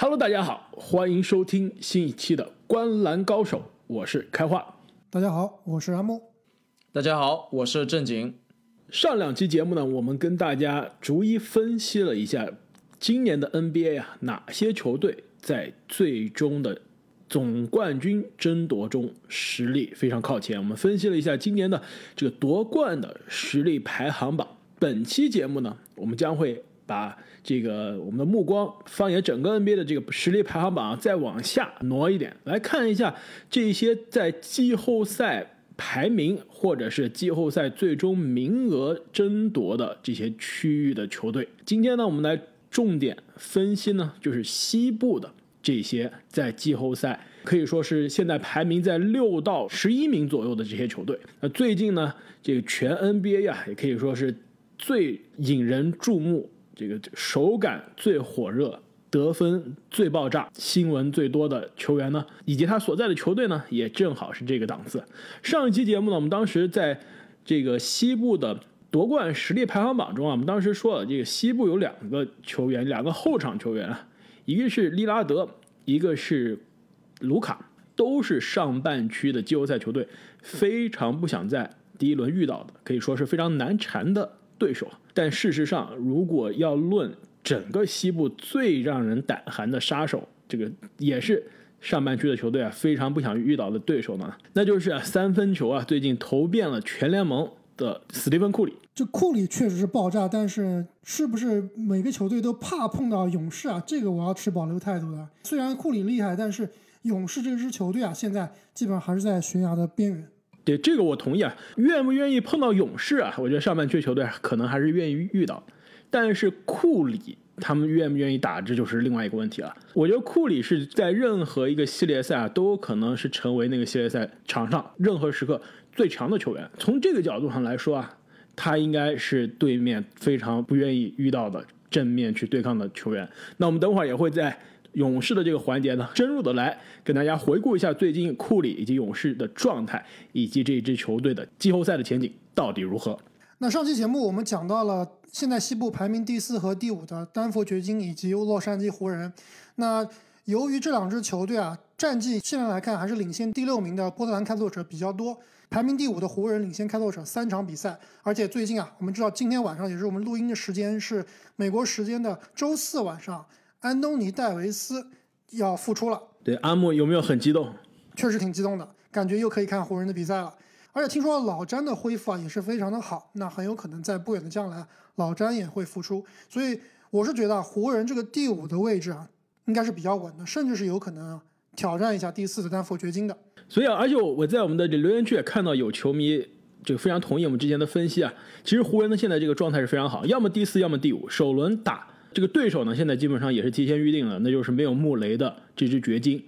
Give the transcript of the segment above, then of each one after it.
Hello，大家好，欢迎收听新一期的《观篮高手》，我是开化。大家好，我是阿木。大家好，我是正经。上两期节目呢，我们跟大家逐一分析了一下今年的 NBA 啊，哪些球队在最终的总冠军争夺中实力非常靠前。我们分析了一下今年的这个夺冠的实力排行榜。本期节目呢，我们将会把这个我们的目光放眼整个 NBA 的这个实力排行榜，再往下挪一点，来看一下这些在季后赛排名或者是季后赛最终名额争夺的这些区域的球队。今天呢，我们来重点分析呢，就是西部的这些在季后赛可以说是现在排名在六到十一名左右的这些球队。那最近呢，这个全 NBA 呀，也可以说是最引人注目。这个手感最火热、得分最爆炸、新闻最多的球员呢，以及他所在的球队呢，也正好是这个档次。上一期节目呢，我们当时在这个西部的夺冠实力排行榜中啊，我们当时说了，这个西部有两个球员，两个后场球员啊，一个是利拉德，一个是卢卡，都是上半区的季后赛球队非常不想在第一轮遇到的，可以说是非常难缠的。对手，但事实上，如果要论整个西部最让人胆寒的杀手，这个也是上半区的球队啊，非常不想遇到的对手呢，那就是三分球啊，最近投遍了全联盟的斯蒂芬库里。这库里确实是爆炸，但是是不是每个球队都怕碰到勇士啊？这个我要持保留态度的。虽然库里厉害，但是勇士这支球队啊，现在基本上还是在悬崖的边缘。这个我同意啊，愿不愿意碰到勇士啊？我觉得上半区球队可能还是愿意遇到，但是库里他们愿不愿意打，这就是另外一个问题了。我觉得库里是在任何一个系列赛啊，都有可能是成为那个系列赛场上任何时刻最强的球员。从这个角度上来说啊，他应该是对面非常不愿意遇到的正面去对抗的球员。那我们等会儿也会在。勇士的这个环节呢，深入的来跟大家回顾一下最近库里以及勇士的状态，以及这支球队的季后赛的前景到底如何。那上期节目我们讲到了现在西部排名第四和第五的丹佛掘金以及洛杉矶湖人。那由于这两支球队啊战绩现在来看还是领先第六名的波特兰开拓者比较多，排名第五的湖人领先开拓者三场比赛。而且最近啊，我们知道今天晚上也是我们录音的时间是美国时间的周四晚上。安东尼·戴维斯要复出了，对阿木有没有很激动？确实挺激动的，感觉又可以看湖人的比赛了。而且听说老詹的恢复啊也是非常的好，那很有可能在不远的将来，老詹也会复出。所以我是觉得湖人这个第五的位置啊，应该是比较稳的，甚至是有可能挑战一下第四的丹佛掘金的。所以啊，而且我在我们的留言区也看到有球迷就非常同意我们之前的分析啊，其实湖人的现在这个状态是非常好，要么第四，要么第五，首轮打。这个对手呢，现在基本上也是提前预定了，那就是没有穆雷的这支掘金。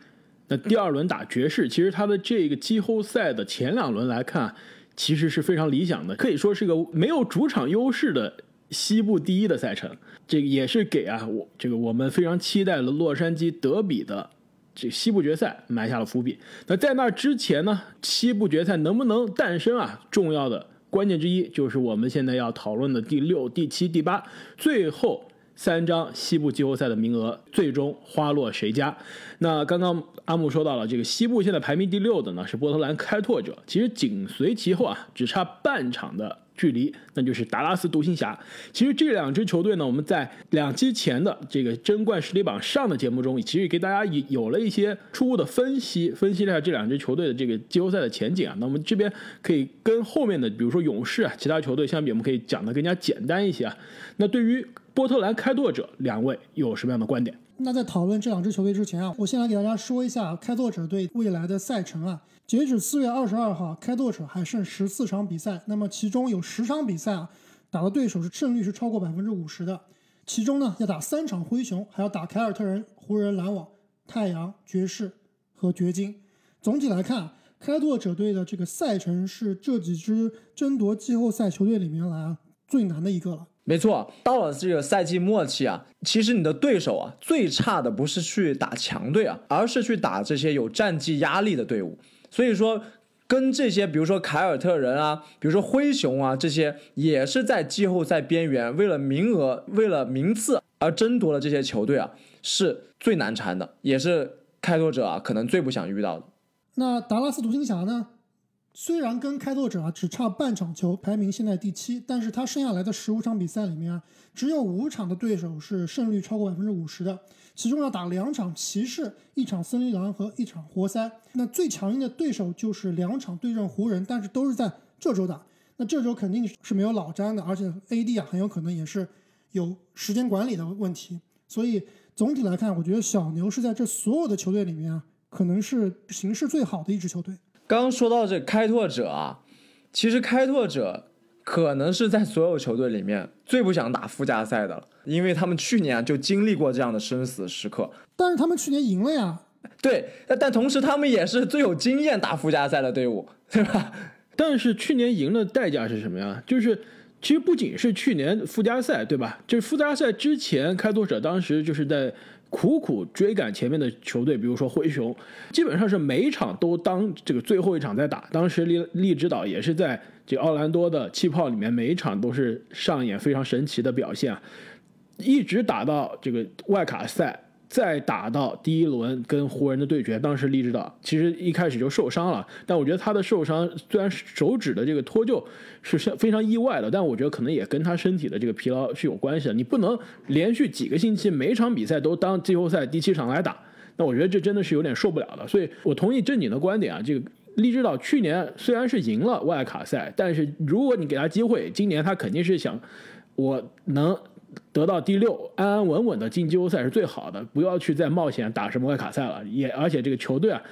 那第二轮打爵士，其实他的这个季后赛的前两轮来看，其实是非常理想的，可以说是个没有主场优势的西部第一的赛程。这个也是给啊我这个我们非常期待的洛杉矶德比的这西部决赛埋下了伏笔。那在那之前呢，西部决赛能不能诞生啊？重要的关键之一就是我们现在要讨论的第六、第七、第八，最后。三张西部季后赛的名额最终花落谁家？那刚刚阿木说到了，这个西部现在排名第六的呢是波特兰开拓者，其实紧随其后啊，只差半场的。距离，那就是达拉斯独行侠。其实这两支球队呢，我们在两期前的这个争冠实力榜上的节目中，其实给大家有有了一些初步的分析，分析了一下这两支球队的这个季后赛的前景啊。那我们这边可以跟后面的，比如说勇士啊，其他球队相比，我们可以讲的更加简单一些啊。那对于波特兰开拓者两位有什么样的观点？那在讨论这两支球队之前啊，我先来给大家说一下开拓者队未来的赛程啊。截止四月二十二号，开拓者还剩十四场比赛，那么其中有十场比赛啊，打的对手是胜率是超过百分之五十的。其中呢，要打三场灰熊，还要打凯尔特人、湖人、篮网、太阳、爵士和掘金。总体来看，开拓者队的这个赛程是这几支争夺季后赛球队里面来啊最难的一个了。没错，到了这个赛季末期啊，其实你的对手啊，最差的不是去打强队啊，而是去打这些有战绩压力的队伍。所以说，跟这些，比如说凯尔特人啊，比如说灰熊啊，这些也是在季后赛边缘，为了名额、为了名次而争夺了这些球队啊，是最难缠的，也是开拓者啊可能最不想遇到的。那达拉斯独行侠呢？虽然跟开拓者啊只差半场球，排名现在第七，但是他剩下来的十五场比赛里面啊，只有五场的对手是胜率超过百分之五十的，其中要打两场骑士，一场森林狼和一场活塞。那最强硬的对手就是两场对阵湖人，但是都是在这周打。那这周肯定是没有老詹的，而且 AD 啊很有可能也是有时间管理的问题。所以总体来看，我觉得小牛是在这所有的球队里面啊，可能是形势最好的一支球队。刚刚说到这开拓者啊，其实开拓者可能是在所有球队里面最不想打附加赛的了，因为他们去年就经历过这样的生死时刻。但是他们去年赢了呀。对，但同时他们也是最有经验打附加赛的队伍，对吧？但是去年赢的代价是什么呀？就是其实不仅是去年附加赛，对吧？就是附加赛之前，开拓者当时就是在。苦苦追赶前面的球队，比如说灰熊，基本上是每一场都当这个最后一场在打。当时利利指导也是在这奥兰多的气泡里面，每一场都是上演非常神奇的表现，一直打到这个外卡赛。再打到第一轮跟湖人的对决，当时利指导其实一开始就受伤了，但我觉得他的受伤虽然手指的这个脱臼是非常意外的，但我觉得可能也跟他身体的这个疲劳是有关系的。你不能连续几个星期每场比赛都当季后赛第七场来打，那我觉得这真的是有点受不了的。所以我同意正经的观点啊，这个利指导去年虽然是赢了外卡赛，但是如果你给他机会，今年他肯定是想我能。得到第六，安安稳稳的进季后赛是最好的，不要去再冒险打什么外卡赛了。也而且这个球队啊，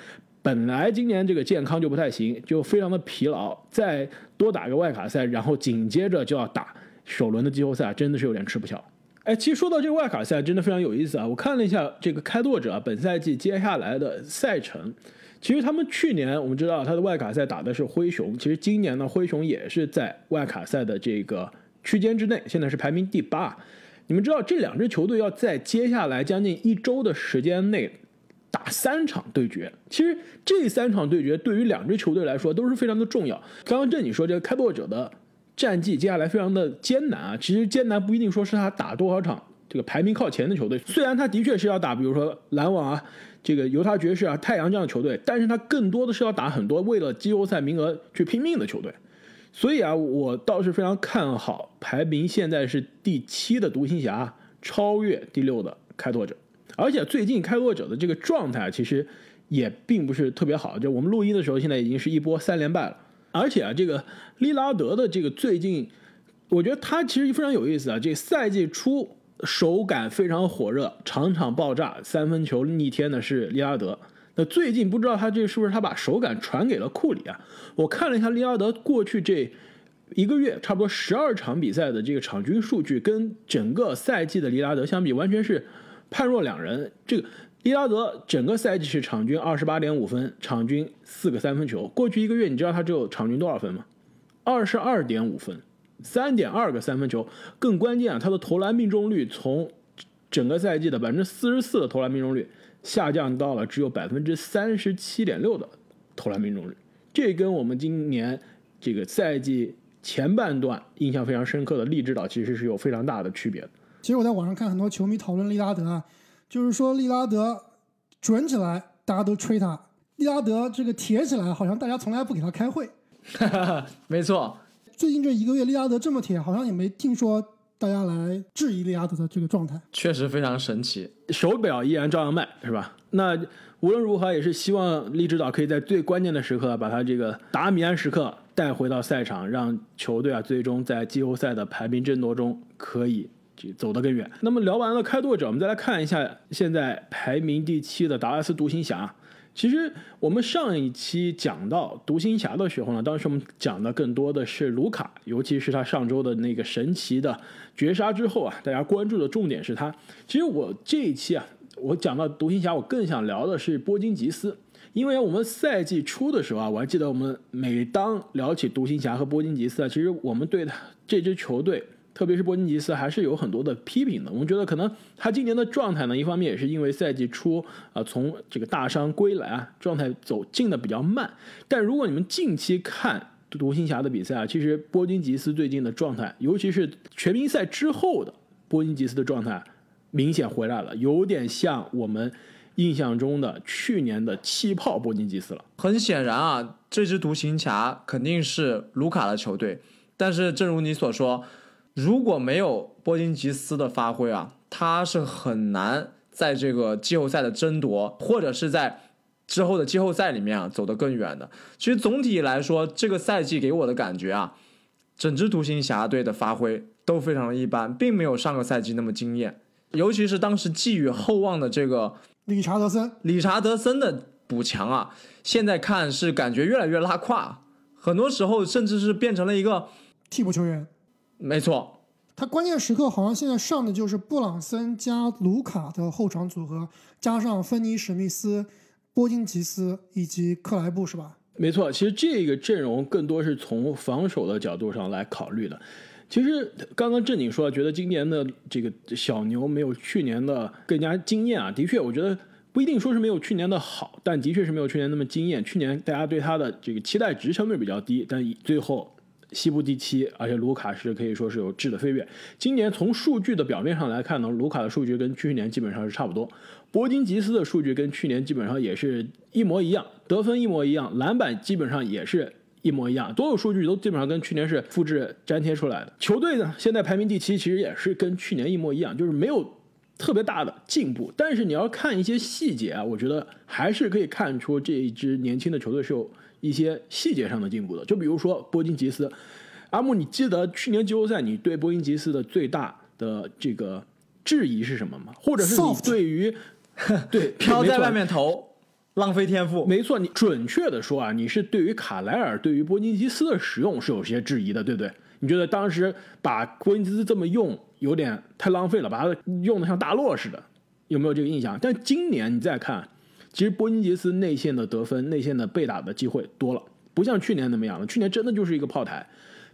本来今年这个健康就不太行，就非常的疲劳，再多打个外卡赛，然后紧接着就要打首轮的季后赛，真的是有点吃不消。哎，其实说到这个外卡赛，真的非常有意思啊！我看了一下这个开拓者本赛季接下来的赛程，其实他们去年我们知道他的外卡赛打的是灰熊，其实今年呢灰熊也是在外卡赛的这个。区间之内，现在是排名第八。你们知道这两支球队要在接下来将近一周的时间内打三场对决。其实这三场对决对于两支球队来说都是非常的重要。刚刚正你说这个开拓者的战绩接下来非常的艰难啊，其实艰难不一定说是他打多少场这个排名靠前的球队，虽然他的确是要打，比如说篮网啊、这个犹他爵士啊、太阳这样的球队，但是他更多的是要打很多为了季后赛名额去拼命的球队。所以啊，我倒是非常看好排名现在是第七的独行侠超越第六的开拓者，而且最近开拓者的这个状态其实也并不是特别好，就我们录音的时候，现在已经是一波三连败了。而且啊，这个利拉德的这个最近，我觉得他其实非常有意思啊。这赛季初手感非常火热，场场爆炸，三分球逆天的是利拉德。那最近不知道他这是不是他把手感传给了库里啊？我看了一下利拉德过去这一个月差不多十二场比赛的这个场均数据，跟整个赛季的利拉德相比，完全是判若两人。这个利拉德整个赛季是场均二十八点五分，场均四个三分球。过去一个月，你知道他只有场均多少分吗？二十二点五分，三点二个三分球。更关键啊，他的投篮命中率从整个赛季的百分之四十四的投篮命中率。下降到了只有百分之三十七点六的投篮命中率，这跟我们今年这个赛季前半段印象非常深刻的利指导其实是有非常大的区别的。其实我在网上看很多球迷讨论利拉德啊，就是说利拉德准起来大家都吹他，利拉德这个铁起来好像大家从来不给他开会。没错，最近这一个月利拉德这么铁，好像也没听说。大家来质疑利拉德的这个状态，确实非常神奇。手表依然照样卖，是吧？那无论如何，也是希望利指导可以在最关键的时刻把他这个达米安时刻带回到赛场，让球队啊最终在季后赛的排名争夺中可以走得更远。那么聊完了开拓者，我们再来看一下现在排名第七的达拉斯独行侠。其实我们上一期讲到独行侠的时候呢，当时我们讲的更多的是卢卡，尤其是他上周的那个神奇的绝杀之后啊，大家关注的重点是他。其实我这一期啊，我讲到独行侠，我更想聊的是波金吉斯，因为我们赛季初的时候啊，我还记得我们每当聊起独行侠和波金吉斯啊，其实我们对他这支球队。特别是波金吉斯还是有很多的批评的。我们觉得可能他今年的状态呢，一方面也是因为赛季初啊从这个大伤归来啊，状态走进的比较慢。但如果你们近期看独行侠的比赛啊，其实波金吉斯最近的状态，尤其是全明赛之后的波金吉斯的状态，明显回来了，有点像我们印象中的去年的气泡波金吉斯了。很显然啊，这支独行侠肯定是卢卡的球队，但是正如你所说，如果没有波金吉斯的发挥啊，他是很难在这个季后赛的争夺，或者是在之后的季后赛里面啊走得更远的。其实总体来说，这个赛季给我的感觉啊，整支独行侠队的发挥都非常的一般，并没有上个赛季那么惊艳。尤其是当时寄予厚望的这个理查德森，理查德森的补强啊，现在看是感觉越来越拉胯，很多时候甚至是变成了一个替补球员。没错，他关键时刻好像现在上的就是布朗森加卢卡的后场组合，加上芬尼史密斯、波金吉斯以及克莱布，是吧？没错，其实这个阵容更多是从防守的角度上来考虑的。其实刚刚正经说，觉得今年的这个小牛没有去年的更加惊艳啊。的确，我觉得不一定说是没有去年的好，但的确是没有去年那么惊艳。去年大家对他的这个期待值相对比较低，但最后西部第七，而且卢卡是可以说是有质的飞跃。今年从数据的表面上来看呢，卢卡的数据跟去年基本上是差不多，博金吉斯的数据跟去年基本上也是一模一样，得分一模一样，篮板基本上也是。一模一样，所有数据都基本上跟去年是复制粘贴出来的。球队呢，现在排名第七，其实也是跟去年一模一样，就是没有特别大的进步。但是你要看一些细节啊，我觉得还是可以看出这一支年轻的球队是有一些细节上的进步的。就比如说波金吉斯，阿木，你记得去年季后赛你对波金吉斯的最大的这个质疑是什么吗？或者是你对于 对飘在外面投？浪费天赋，没错，你准确的说啊，你是对于卡莱尔、对于波金吉斯的使用是有些质疑的，对不对？你觉得当时把波金吉斯这么用有点太浪费了，把他用的像大洛似的，有没有这个印象？但今年你再看，其实波金吉斯内线的得分、内线的被打的机会多了，不像去年那么样了。去年真的就是一个炮台，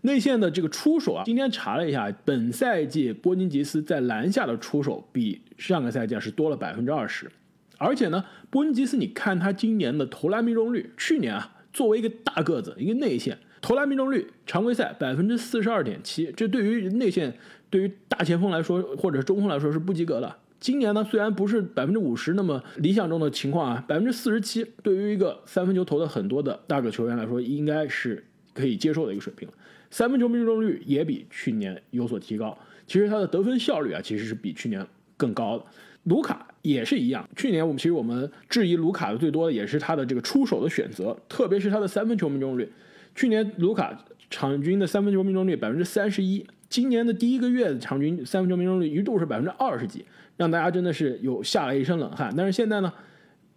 内线的这个出手啊，今天查了一下，本赛季波金吉斯在篮下的出手比上个赛季是多了百分之二十。而且呢，波恩吉斯，你看他今年的投篮命中率，去年啊，作为一个大个子，一个内线，投篮命中率常规赛百分之四十二点七，这对于内线，对于大前锋来说，或者中锋来说是不及格的。今年呢，虽然不是百分之五十那么理想中的情况啊，百分之四十七，对于一个三分球投的很多的大个球员来说，应该是可以接受的一个水平了。三分球命中率也比去年有所提高。其实他的得分效率啊，其实是比去年更高的。卢卡也是一样，去年我们其实我们质疑卢卡的最多的也是他的这个出手的选择，特别是他的三分球命中率。去年卢卡场均的三分球命中率百分之三十一，今年的第一个月的场均三分球命中率一度是百分之二十几，让大家真的是有吓了一身冷汗。但是现在呢，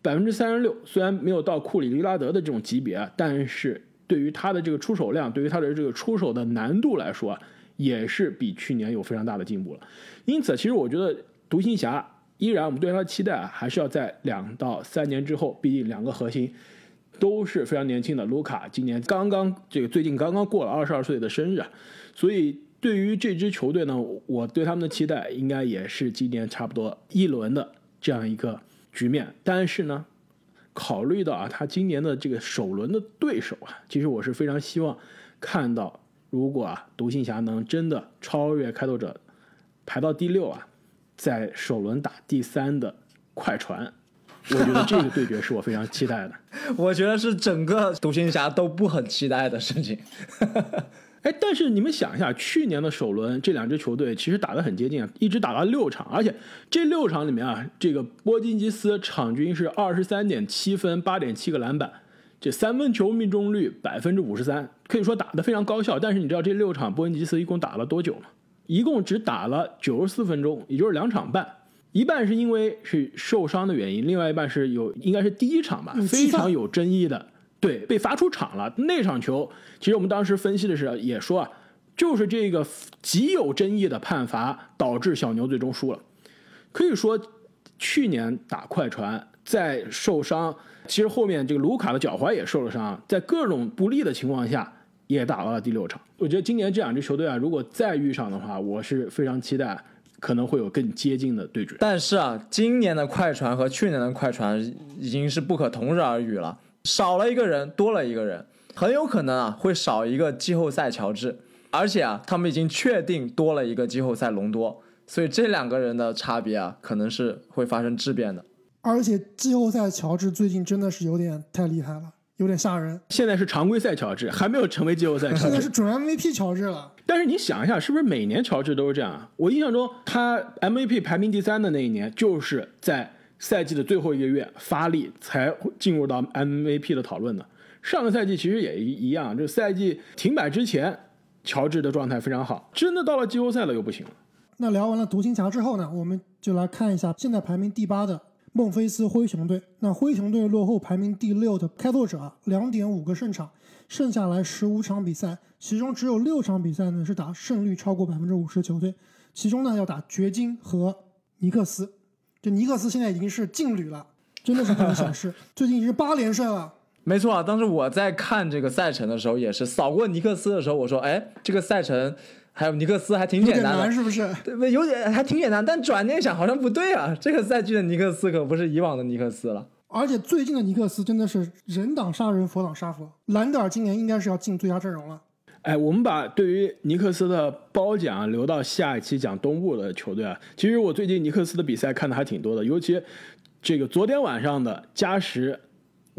百分之三十六，虽然没有到库里、利拉德的这种级别啊，但是对于他的这个出手量，对于他的这个出手的难度来说，也是比去年有非常大的进步了。因此，其实我觉得独行侠。依然，我们对他的期待啊，还是要在两到三年之后。毕竟两个核心都是非常年轻的。卢卡今年刚刚这个最近刚刚过了二十二岁的生日啊，所以对于这支球队呢，我对他们的期待应该也是今年差不多一轮的这样一个局面。但是呢，考虑到啊，他今年的这个首轮的对手啊，其实我是非常希望看到，如果啊独行侠能真的超越开拓者，排到第六啊。在首轮打第三的快船，我觉得这个对决是我非常期待的。我觉得是整个独行侠都不很期待的事情。哎，但是你们想一下，去年的首轮这两支球队其实打得很接近啊，一直打了六场，而且这六场里面啊，这个波金吉斯场均是二十三点七分，八点七个篮板，这三分球命中率百分之五十三，可以说打得非常高效。但是你知道这六场波金吉斯一共打了多久吗？一共只打了九十四分钟，也就是两场半，一半是因为是受伤的原因，另外一半是有应该是第一场吧，非常有争议的，对，被罚出场了。那场球，其实我们当时分析的时候也说啊，就是这个极有争议的判罚导致小牛最终输了。可以说，去年打快船在受伤，其实后面这个卢卡的脚踝也受了伤，在各种不利的情况下。也打到了第六场，我觉得今年这两支球队啊，如果再遇上的话，我是非常期待可能会有更接近的对决。但是啊，今年的快船和去年的快船已经是不可同日而语了，少了一个人，多了一个人，很有可能啊会少一个季后赛乔治，而且啊，他们已经确定多了一个季后赛隆多，所以这两个人的差别啊，可能是会发生质变的。而且季后赛乔治最近真的是有点太厉害了，有点吓人。现在是常规赛乔治，还没有成为季后赛乔治。现在是准 MVP 乔治了。但是你想一下，是不是每年乔治都是这样啊？我印象中，他 MVP 排名第三的那一年，就是在赛季的最后一个月发力，才进入到 MVP 的讨论的。上个赛季其实也一一样，这赛季停摆之前，乔治的状态非常好，真的到了季后赛了又不行。那聊完了独行侠之后呢，我们就来看一下现在排名第八的孟菲斯灰熊队。那灰熊队落后排名第六的开拓者，两点五个胜场，剩下来十五场比赛，其中只有六场比赛呢是打胜率超过百分之五十的球队，其中呢要打掘金和尼克斯。这尼克斯现在已经是劲旅了，真的是不能小视，最近已经是八连胜了。没错啊，当时我在看这个赛程的时候，也是扫过尼克斯的时候，我说，哎，这个赛程还有尼克斯还挺简单的，是不是？对，有点还挺简单。但转念想，好像不对啊，这个赛季的尼克斯可不是以往的尼克斯了。而且最近的尼克斯真的是人挡杀人，佛挡杀佛。兰德尔今年应该是要进最佳阵容了。哎，我们把对于尼克斯的褒奖留到下一期讲东部的球队啊。其实我最近尼克斯的比赛看的还挺多的，尤其这个昨天晚上的加时。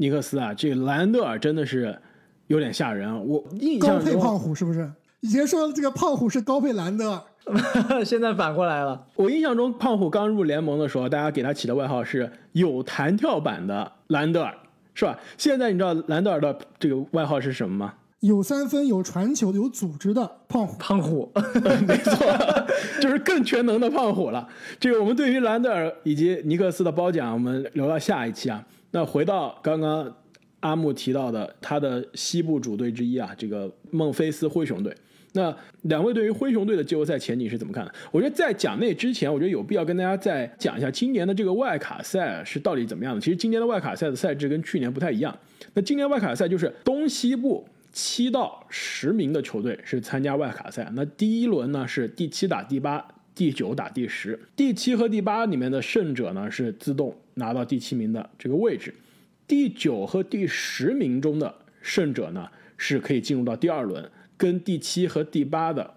尼克斯啊，这个莱恩德尔真的是有点吓人啊！我印象高配胖虎是不是？以前说这个胖虎是高配兰德尔，现在反过来了。我印象中胖虎刚入联盟的时候，大家给他起的外号是有弹跳版的兰德尔，是吧？现在你知道兰德尔的这个外号是什么吗？有三分、有传球、有组织的胖虎。胖虎，没错，就是更全能的胖虎了。这个我们对于兰德尔以及尼克斯的褒奖，我们留到下一期啊。那回到刚刚阿木提到的他的西部主队之一啊，这个孟菲斯灰熊队。那两位对于灰熊队的季后赛前景是怎么看的？我觉得在讲那之前，我觉得有必要跟大家再讲一下今年的这个外卡赛是到底怎么样的。其实今年的外卡赛的赛制跟去年不太一样。那今年外卡赛就是东西部七到十名的球队是参加外卡赛。那第一轮呢是第七打第八，第九打第十，第七和第八里面的胜者呢是自动。拿到第七名的这个位置，第九和第十名中的胜者呢，是可以进入到第二轮，跟第七和第八的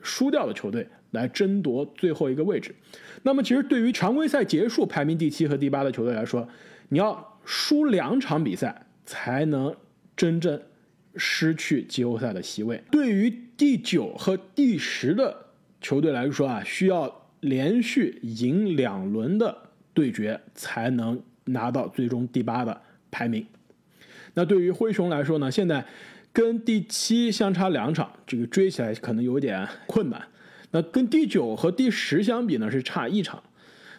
输掉的球队来争夺最后一个位置。那么，其实对于常规赛结束排名第七和第八的球队来说，你要输两场比赛才能真正失去季后赛的席位。对于第九和第十的球队来说啊，需要连续赢两轮的。对决才能拿到最终第八的排名。那对于灰熊来说呢，现在跟第七相差两场，这个追起来可能有点困难。那跟第九和第十相比呢，是差一场。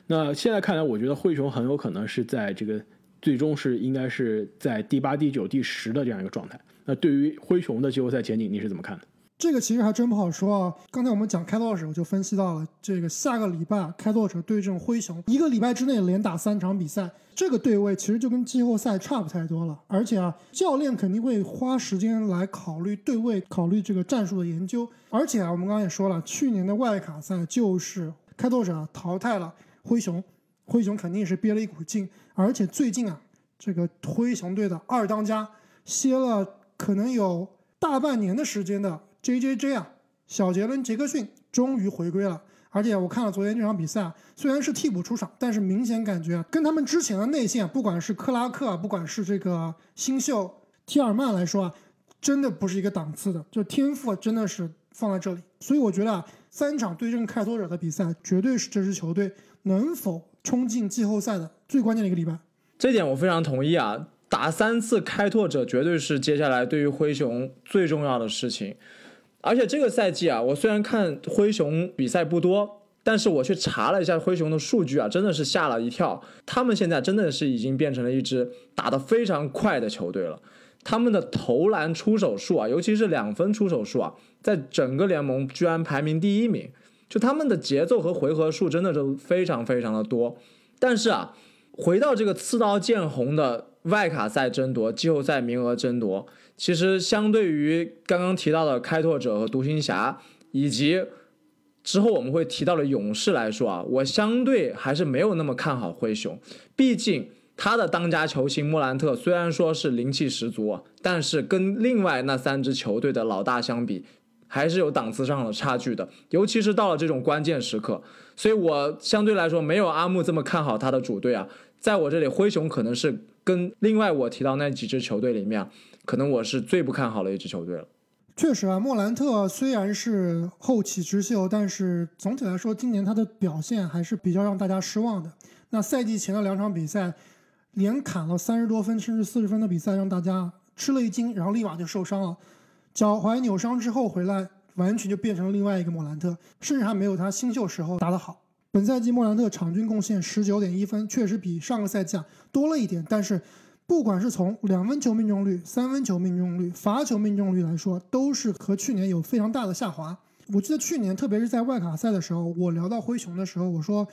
那现在看来，我觉得灰熊很有可能是在这个最终是应该是在第八、第九、第十的这样一个状态。那对于灰熊的季后赛前景，你是怎么看的？这个其实还真不好说啊。刚才我们讲开拓者，我就分析到了这个下个礼拜开拓者对阵灰熊，一个礼拜之内连打三场比赛，这个对位其实就跟季后赛差不太多了。而且啊，教练肯定会花时间来考虑对位，考虑这个战术的研究。而且啊，我们刚刚也说了，去年的外卡赛就是开拓者淘汰了灰熊，灰熊肯定是憋了一股劲。而且最近啊，这个灰熊队的二当家歇了可能有大半年的时间的。J J J 啊，小杰伦·杰克逊终于回归了，而且我看了昨天这场比赛，虽然是替补出场，但是明显感觉跟他们之前的内线，不管是克拉克啊，不管是这个新秀提尔曼来说啊，真的不是一个档次的，就天赋真的是放在这里。所以我觉得啊，三场对阵开拓者的比赛，绝对是这支球队能否冲进季后赛的最关键的一个礼拜。这点我非常同意啊，打三次开拓者绝对是接下来对于灰熊最重要的事情。而且这个赛季啊，我虽然看灰熊比赛不多，但是我去查了一下灰熊的数据啊，真的是吓了一跳。他们现在真的是已经变成了一支打得非常快的球队了。他们的投篮出手数啊，尤其是两分出手数啊，在整个联盟居然排名第一名。就他们的节奏和回合数真的都非常非常的多。但是啊，回到这个刺刀见红的外卡赛争夺、季后赛名额争夺。其实，相对于刚刚提到的开拓者和独行侠，以及之后我们会提到的勇士来说啊，我相对还是没有那么看好灰熊。毕竟他的当家球星莫兰特虽然说是灵气十足，但是跟另外那三支球队的老大相比，还是有档次上的差距的，尤其是到了这种关键时刻。所以我相对来说没有阿木这么看好他的主队啊，在我这里灰熊可能是跟另外我提到那几支球队里面，可能我是最不看好的一支球队了。确实啊，莫兰特虽然是后起之秀，但是总体来说，今年他的表现还是比较让大家失望的。那赛季前的两场比赛，连砍了三十多分甚至四十分的比赛，让大家吃了一惊，然后立马就受伤了。脚踝扭伤之后回来，完全就变成了另外一个莫兰特，甚至还没有他新秀时候打得好。本赛季莫兰特场均贡献十九点一分，确实比上个赛季啊多了一点，但是。不管是从两分球命中率、三分球命中率、罚球命中率来说，都是和去年有非常大的下滑。我记得去年，特别是在外卡赛的时候，我聊到灰熊的时候，我说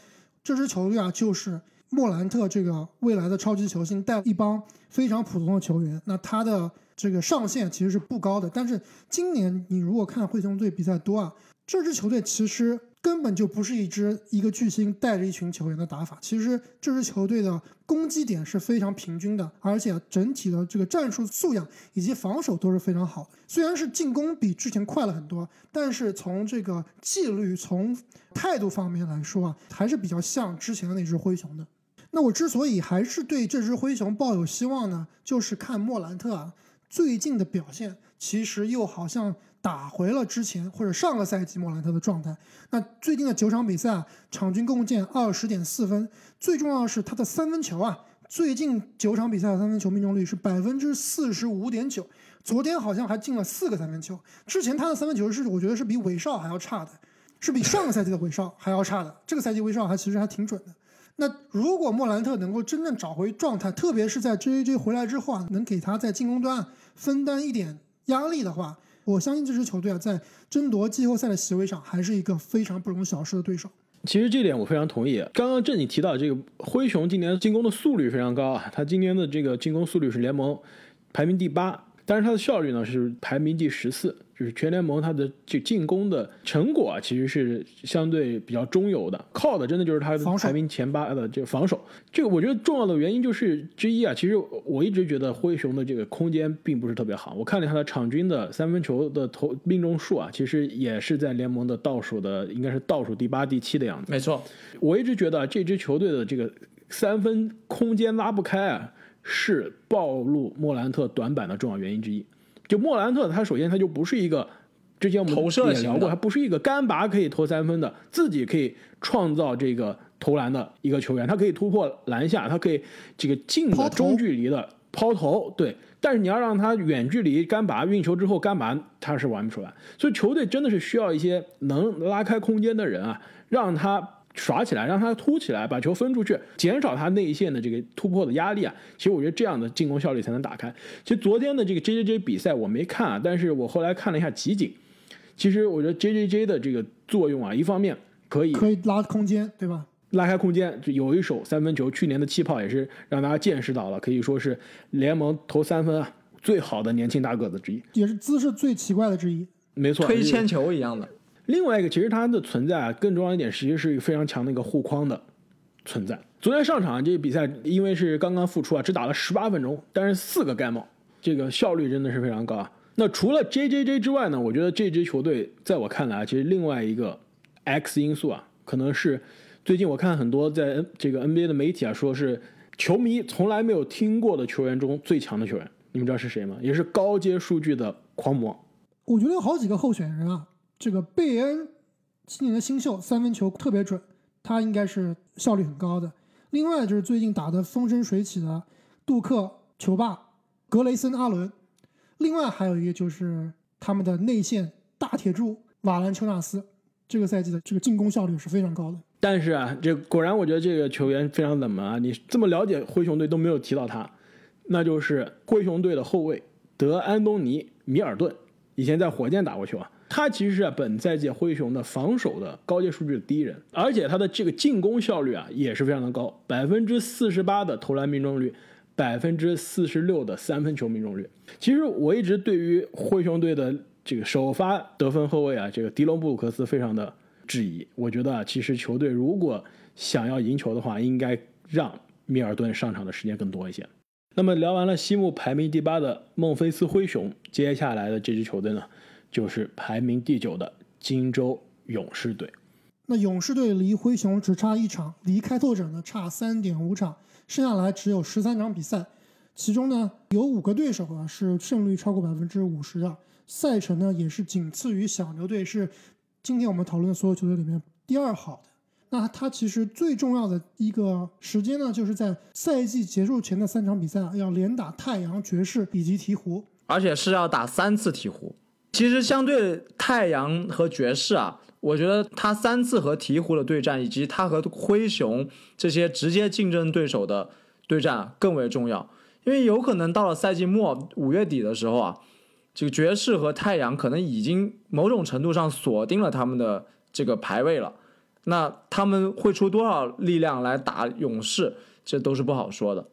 这支球队啊，就是莫兰特这个未来的超级球星带一帮非常普通的球员，那他的这个上限其实是不高的。但是今年你如果看灰熊队比赛多啊，这支球队其实。根本就不是一支一个巨星带着一群球员的打法。其实这支球队的攻击点是非常平均的，而且整体的这个战术素养以及防守都是非常好。虽然是进攻比之前快了很多，但是从这个纪律、从态度方面来说啊，还是比较像之前的那支灰熊的。那我之所以还是对这支灰熊抱有希望呢，就是看莫兰特啊最近的表现，其实又好像。打回了之前或者上个赛季莫兰特的状态。那最近的九场比赛啊，场均贡献二十点四分。最重要的是他的三分球啊，最近九场比赛的三分球命中率是百分之四十五点九。昨天好像还进了四个三分球。之前他的三分球是我觉得是比韦少还要差的，是比上个赛季的韦少还要差的。这个赛季韦少还其实还挺准的。那如果莫兰特能够真正找回状态，特别是在 J J 回来之后啊，能给他在进攻端分担一点压力的话。我相信这支球队啊，在争夺季后赛的席位上，还是一个非常不容小视的对手。其实这点我非常同意。刚刚正你提到这个灰熊今年进攻的速率非常高啊，他今年的这个进攻速率是联盟排名第八，但是他的效率呢是排名第十四。就是全联盟他的这进攻的成果啊，其实是相对比较中游的，靠的真的就是他的排名前八的这个防守。这个我觉得重要的原因就是之一啊，其实我一直觉得灰熊的这个空间并不是特别好。我看了它的场均的三分球的投命中数啊，其实也是在联盟的倒数的，应该是倒数第八、第七的样子。没错，我一直觉得这支球队的这个三分空间拉不开啊，是暴露莫兰特短板的重要原因之一。就莫兰特，他首先他就不是一个，之前我们也聊过，他不是一个干拔可以投三分的，自己可以创造这个投篮的一个球员，他可以突破篮下，他可以这个近的中距离的抛投，对。但是你要让他远距离干拔运球之后干拔，他是玩不出来。所以球队真的是需要一些能拉开空间的人啊，让他。耍起来，让他突起来，把球分出去，减少他内线的这个突破的压力啊！其实我觉得这样的进攻效率才能打开。其实昨天的这个 J J J 比赛我没看啊，但是我后来看了一下集锦。其实我觉得 J J J 的这个作用啊，一方面可以可以拉空间，对吧？拉开空间，就有一手三分球，去年的气泡也是让大家见识到了，可以说是联盟投三分啊最好的年轻大个子之一，也是姿势最奇怪的之一。没错，推铅球一样的。另外一个，其实他的存在啊，更重要一点，实际是一个非常强的一个护框的存在。昨天上场这个比赛，因为是刚刚复出啊，只打了十八分钟，但是四个盖帽，这个效率真的是非常高啊。那除了 J J J 之外呢，我觉得这支球队在我看来啊，其实另外一个 X 因素啊，可能是最近我看很多在这个 NBA 的媒体啊，说是球迷从来没有听过的球员中最强的球员，你们知道是谁吗？也是高阶数据的狂魔。我觉得有好几个候选人啊。这个贝恩今年的新秀三分球特别准，他应该是效率很高的。另外就是最近打得风生水起的杜克球霸格雷森阿伦，另外还有一个就是他们的内线大铁柱瓦兰丘纳斯，这个赛季的这个进攻效率是非常高的。但是啊，这果然我觉得这个球员非常冷门啊！你这么了解灰熊队都没有提到他，那就是灰熊队的后卫德安东尼米尔顿，以前在火箭打过球啊。他其实是本赛季灰熊的防守的高阶数据的第一人，而且他的这个进攻效率啊也是非常的高，百分之四十八的投篮命中率，百分之四十六的三分球命中率。其实我一直对于灰熊队的这个首发得分后卫啊，这个迪隆布鲁克斯非常的质疑。我觉得啊，其实球队如果想要赢球的话，应该让米尔顿上场的时间更多一些。那么聊完了西部排名第八的孟菲斯灰熊，接下来的这支球队呢？就是排名第九的金州勇士队。那勇士队离灰熊只差一场，离开拓者呢差三点五场，剩下来只有十三场比赛，其中呢有五个对手啊是胜率超过百分之五十的，赛程呢也是仅次于小牛队，是今天我们讨论的所有球队里面第二好的。那他其实最重要的一个时间呢，就是在赛季结束前的三场比赛啊，要连打太阳、爵士以及鹈鹕，而且是要打三次鹈鹕。其实相对太阳和爵士啊，我觉得他三次和鹈鹕的对战，以及他和灰熊这些直接竞争对手的对战更为重要，因为有可能到了赛季末五月底的时候啊，这个爵士和太阳可能已经某种程度上锁定了他们的这个排位了。那他们会出多少力量来打勇士，这都是不好说的。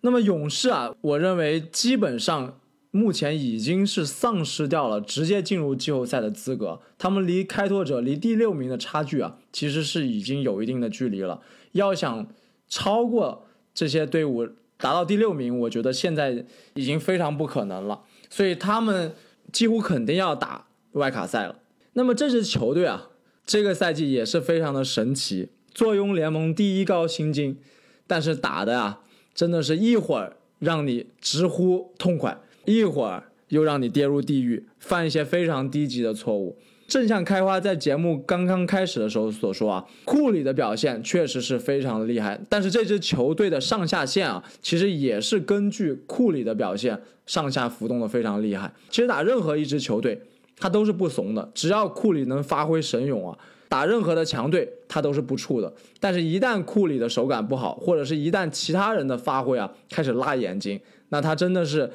那么勇士啊，我认为基本上目前已经是丧失掉了直接进入季后赛的资格。他们离开拓者离第六名的差距啊，其实是已经有一定的距离了。要想超过这些队伍达到第六名，我觉得现在已经非常不可能了。所以他们几乎肯定要打外卡赛了。那么这支球队啊。这个赛季也是非常的神奇，坐拥联盟第一高薪金，但是打的啊，真的是一会儿让你直呼痛快，一会儿又让你跌入地狱，犯一些非常低级的错误。正像开花在节目刚刚开始的时候所说啊，库里的表现确实是非常的厉害，但是这支球队的上下限啊，其实也是根据库里的表现上下浮动的非常厉害。其实打任何一支球队。他都是不怂的，只要库里能发挥神勇啊，打任何的强队他都是不怵的。但是，一旦库里的手感不好，或者是一旦其他人的发挥啊开始辣眼睛，那他真的是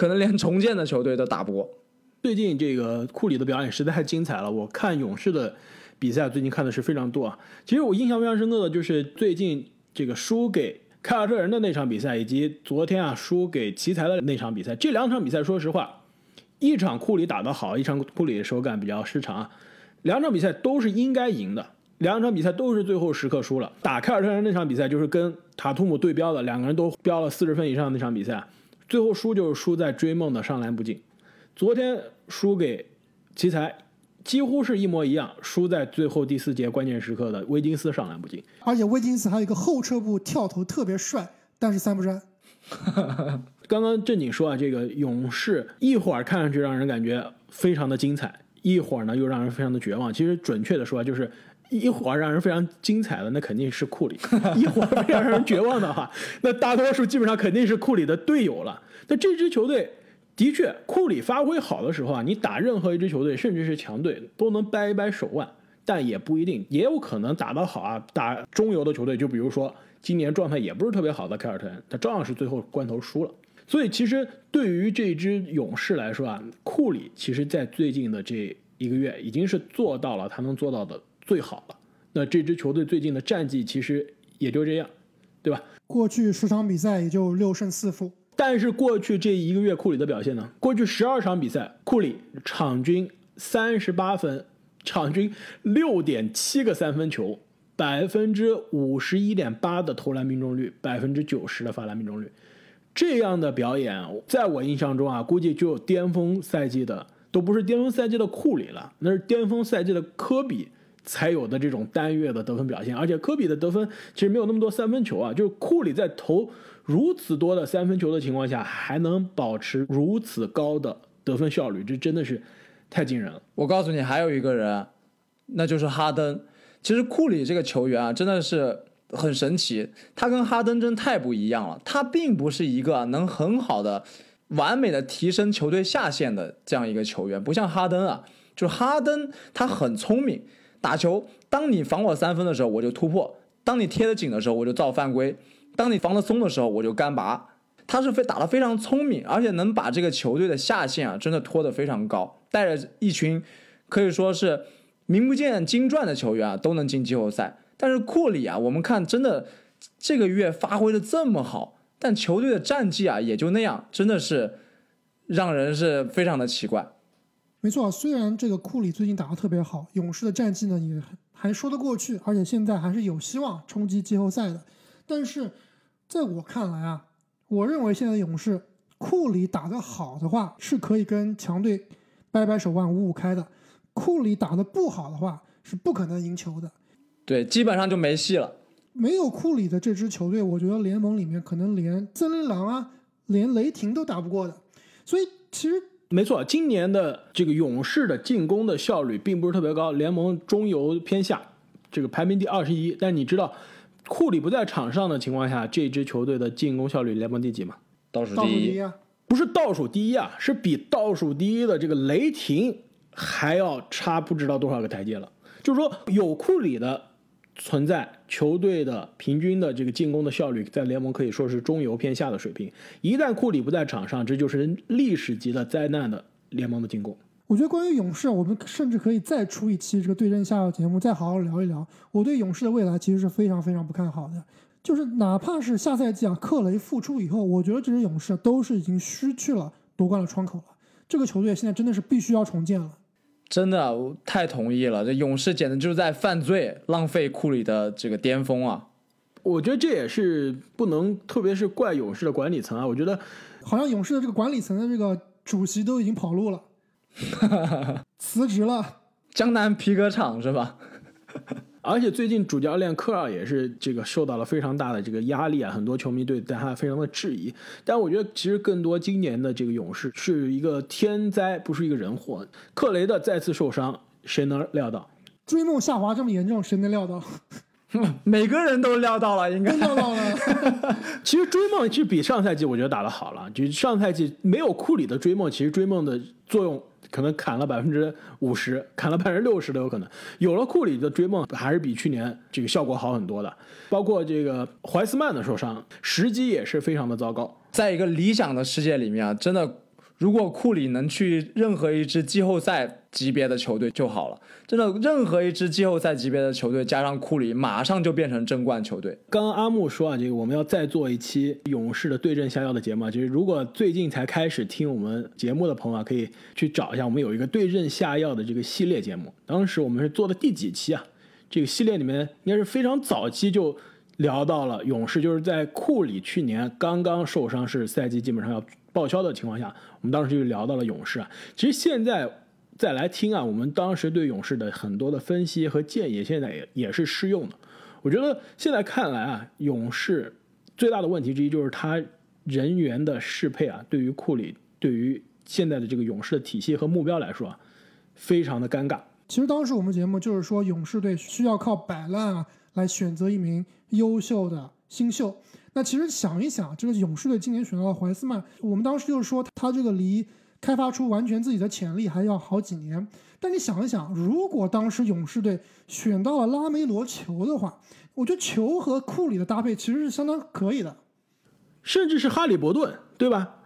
可能连重建的球队都打不过。最近这个库里的表演实在太精彩了，我看勇士的比赛最近看的是非常多啊。其实我印象非常深刻的就是最近这个输给凯尔特人的那场比赛，以及昨天啊输给奇才的那场比赛。这两场比赛，说实话。一场库里打得好，一场库里手感比较失常啊，两场比赛都是应该赢的，两场比赛都是最后时刻输了。打凯尔特人那场比赛就是跟塔图姆对标的，两个人都标了四十分以上那场比赛，最后输就是输在追梦的上篮不进。昨天输给奇才，几乎是一模一样，输在最后第四节关键时刻的威金斯上篮不进，而且威金斯还有一个后撤步跳投特别帅，但是三不沾。刚刚正经说啊，这个勇士一会儿看上去让人感觉非常的精彩，一会儿呢又让人非常的绝望。其实准确的说，就是一会儿让人非常精彩的，那肯定是库里；一会儿让人绝望的话，那大多数基本上肯定是库里的队友了。那这支球队的确，库里发挥好的时候啊，你打任何一支球队，甚至是强队，都能掰一掰手腕。但也不一定，也有可能打得好啊，打中游的球队，就比如说今年状态也不是特别好的凯尔特人，他照样是最后关头输了。所以，其实对于这支勇士来说啊，库里其实在最近的这一个月已经是做到了他能做到的最好了。那这支球队最近的战绩其实也就这样，对吧？过去十场比赛也就六胜四负。但是过去这一个月库里的表现呢？过去十二场比赛，库里场均三十八分，场均六点七个三分球，百分之五十一点八的投篮命中率，百分之九十的罚篮命中率。这样的表演，在我印象中啊，估计就有巅峰赛季的，都不是巅峰赛季的库里了，那是巅峰赛季的科比才有的这种单月的得分表现。而且科比的得分其实没有那么多三分球啊，就是库里在投如此多的三分球的情况下，还能保持如此高的得分效率，这真的是太惊人了。我告诉你，还有一个人，那就是哈登。其实库里这个球员啊，真的是。很神奇，他跟哈登真太不一样了。他并不是一个能很好的、完美的提升球队下限的这样一个球员，不像哈登啊。就是哈登，他很聪明，打球，当你防我三分的时候，我就突破；当你贴得紧的时候，我就造犯规；当你防得松的时候，我就干拔。他是非打得非常聪明，而且能把这个球队的下限啊，真的拖得非常高，带着一群可以说是名不见经传的球员啊，都能进季后赛。但是库里啊，我们看真的这个月发挥的这么好，但球队的战绩啊也就那样，真的是让人是非常的奇怪。没错，虽然这个库里最近打得特别好，勇士的战绩呢也还说得过去，而且现在还是有希望冲击季后赛的。但是在我看来啊，我认为现在勇士库里打得好的话，是可以跟强队掰掰手腕五五开的。库里打得不好的话，是不可能赢球的。对，基本上就没戏了。没有库里的这支球队，我觉得联盟里面可能连森林狼啊，连雷霆都打不过的。所以其实没错，今年的这个勇士的进攻的效率并不是特别高，联盟中游偏下，这个排名第二十一。但你知道库里不在场上的情况下，这支球队的进攻效率联盟第几吗？倒数第一。第一啊，不是倒数第一啊，是比倒数第一的这个雷霆还要差不知道多少个台阶了。就是说，有库里的存在，球队的平均的这个进攻的效率在联盟可以说是中游偏下的水平。一旦库里不在场上，这就是历史级的灾难的联盟的进攻。我觉得关于勇士，我们甚至可以再出一期这个对症下药节目，再好好聊一聊。我对勇士的未来其实是非常非常不看好的，就是哪怕是下赛季啊，克雷复出以后，我觉得这支勇士都是已经失去了夺冠的窗口了。这个球队现在真的是必须要重建了。真的，我太同意了。这勇士简直就是在犯罪，浪费库里的这个巅峰啊！我觉得这也是不能，特别是怪勇士的管理层啊。我觉得好像勇士的这个管理层的这个主席都已经跑路了，辞职了。江南皮革厂是吧？而且最近主教练科尔也是这个受到了非常大的这个压力啊，很多球迷对他非常的质疑。但我觉得其实更多今年的这个勇士是一个天灾，不是一个人祸。克雷的再次受伤，谁能料到？追梦下滑这么严重，谁能料到？每个人都料到了，应该料到了。其实追梦其实比上赛季我觉得打得好了，就上赛季没有库里的追梦，其实追梦的作用可能砍了百分之五十，砍了百分之六十都有可能。有了库里的追梦，还是比去年这个效果好很多的。包括这个怀斯曼的受伤，时机也是非常的糟糕。在一个理想的世界里面啊，真的，如果库里能去任何一支季后赛级别的球队就好了。真的，任何一支季后赛级别的球队加上库里，马上就变成争冠球队。刚刚阿木说啊，这个我们要再做一期勇士的对阵下药的节目啊。就是如果最近才开始听我们节目的朋友啊，可以去找一下，我们有一个对症下药的这个系列节目。当时我们是做的第几期啊？这个系列里面应该是非常早期就聊到了勇士，就是在库里去年刚刚受伤，是赛季基本上要报销的情况下，我们当时就聊到了勇士啊。其实现在再来听啊，我们当时对勇士的很多的分析和建议，现在也也是适用的。我觉得现在看来啊，勇士最大的问题之一就是他人员的适配啊，对于库里，对于现在的这个勇士的体系和目标来说啊，非常的尴尬。其实当时我们节目就是说，勇士队需要靠摆烂啊来选择一名优秀的新秀。那其实想一想，这个勇士队今年选到了怀斯曼，我们当时就是说他这个离开发出完全自己的潜力还要好几年。但你想一想，如果当时勇士队选到了拉梅罗球的话，我觉得球和库里的搭配其实是相当可以的。甚至是哈利伯顿，对吧？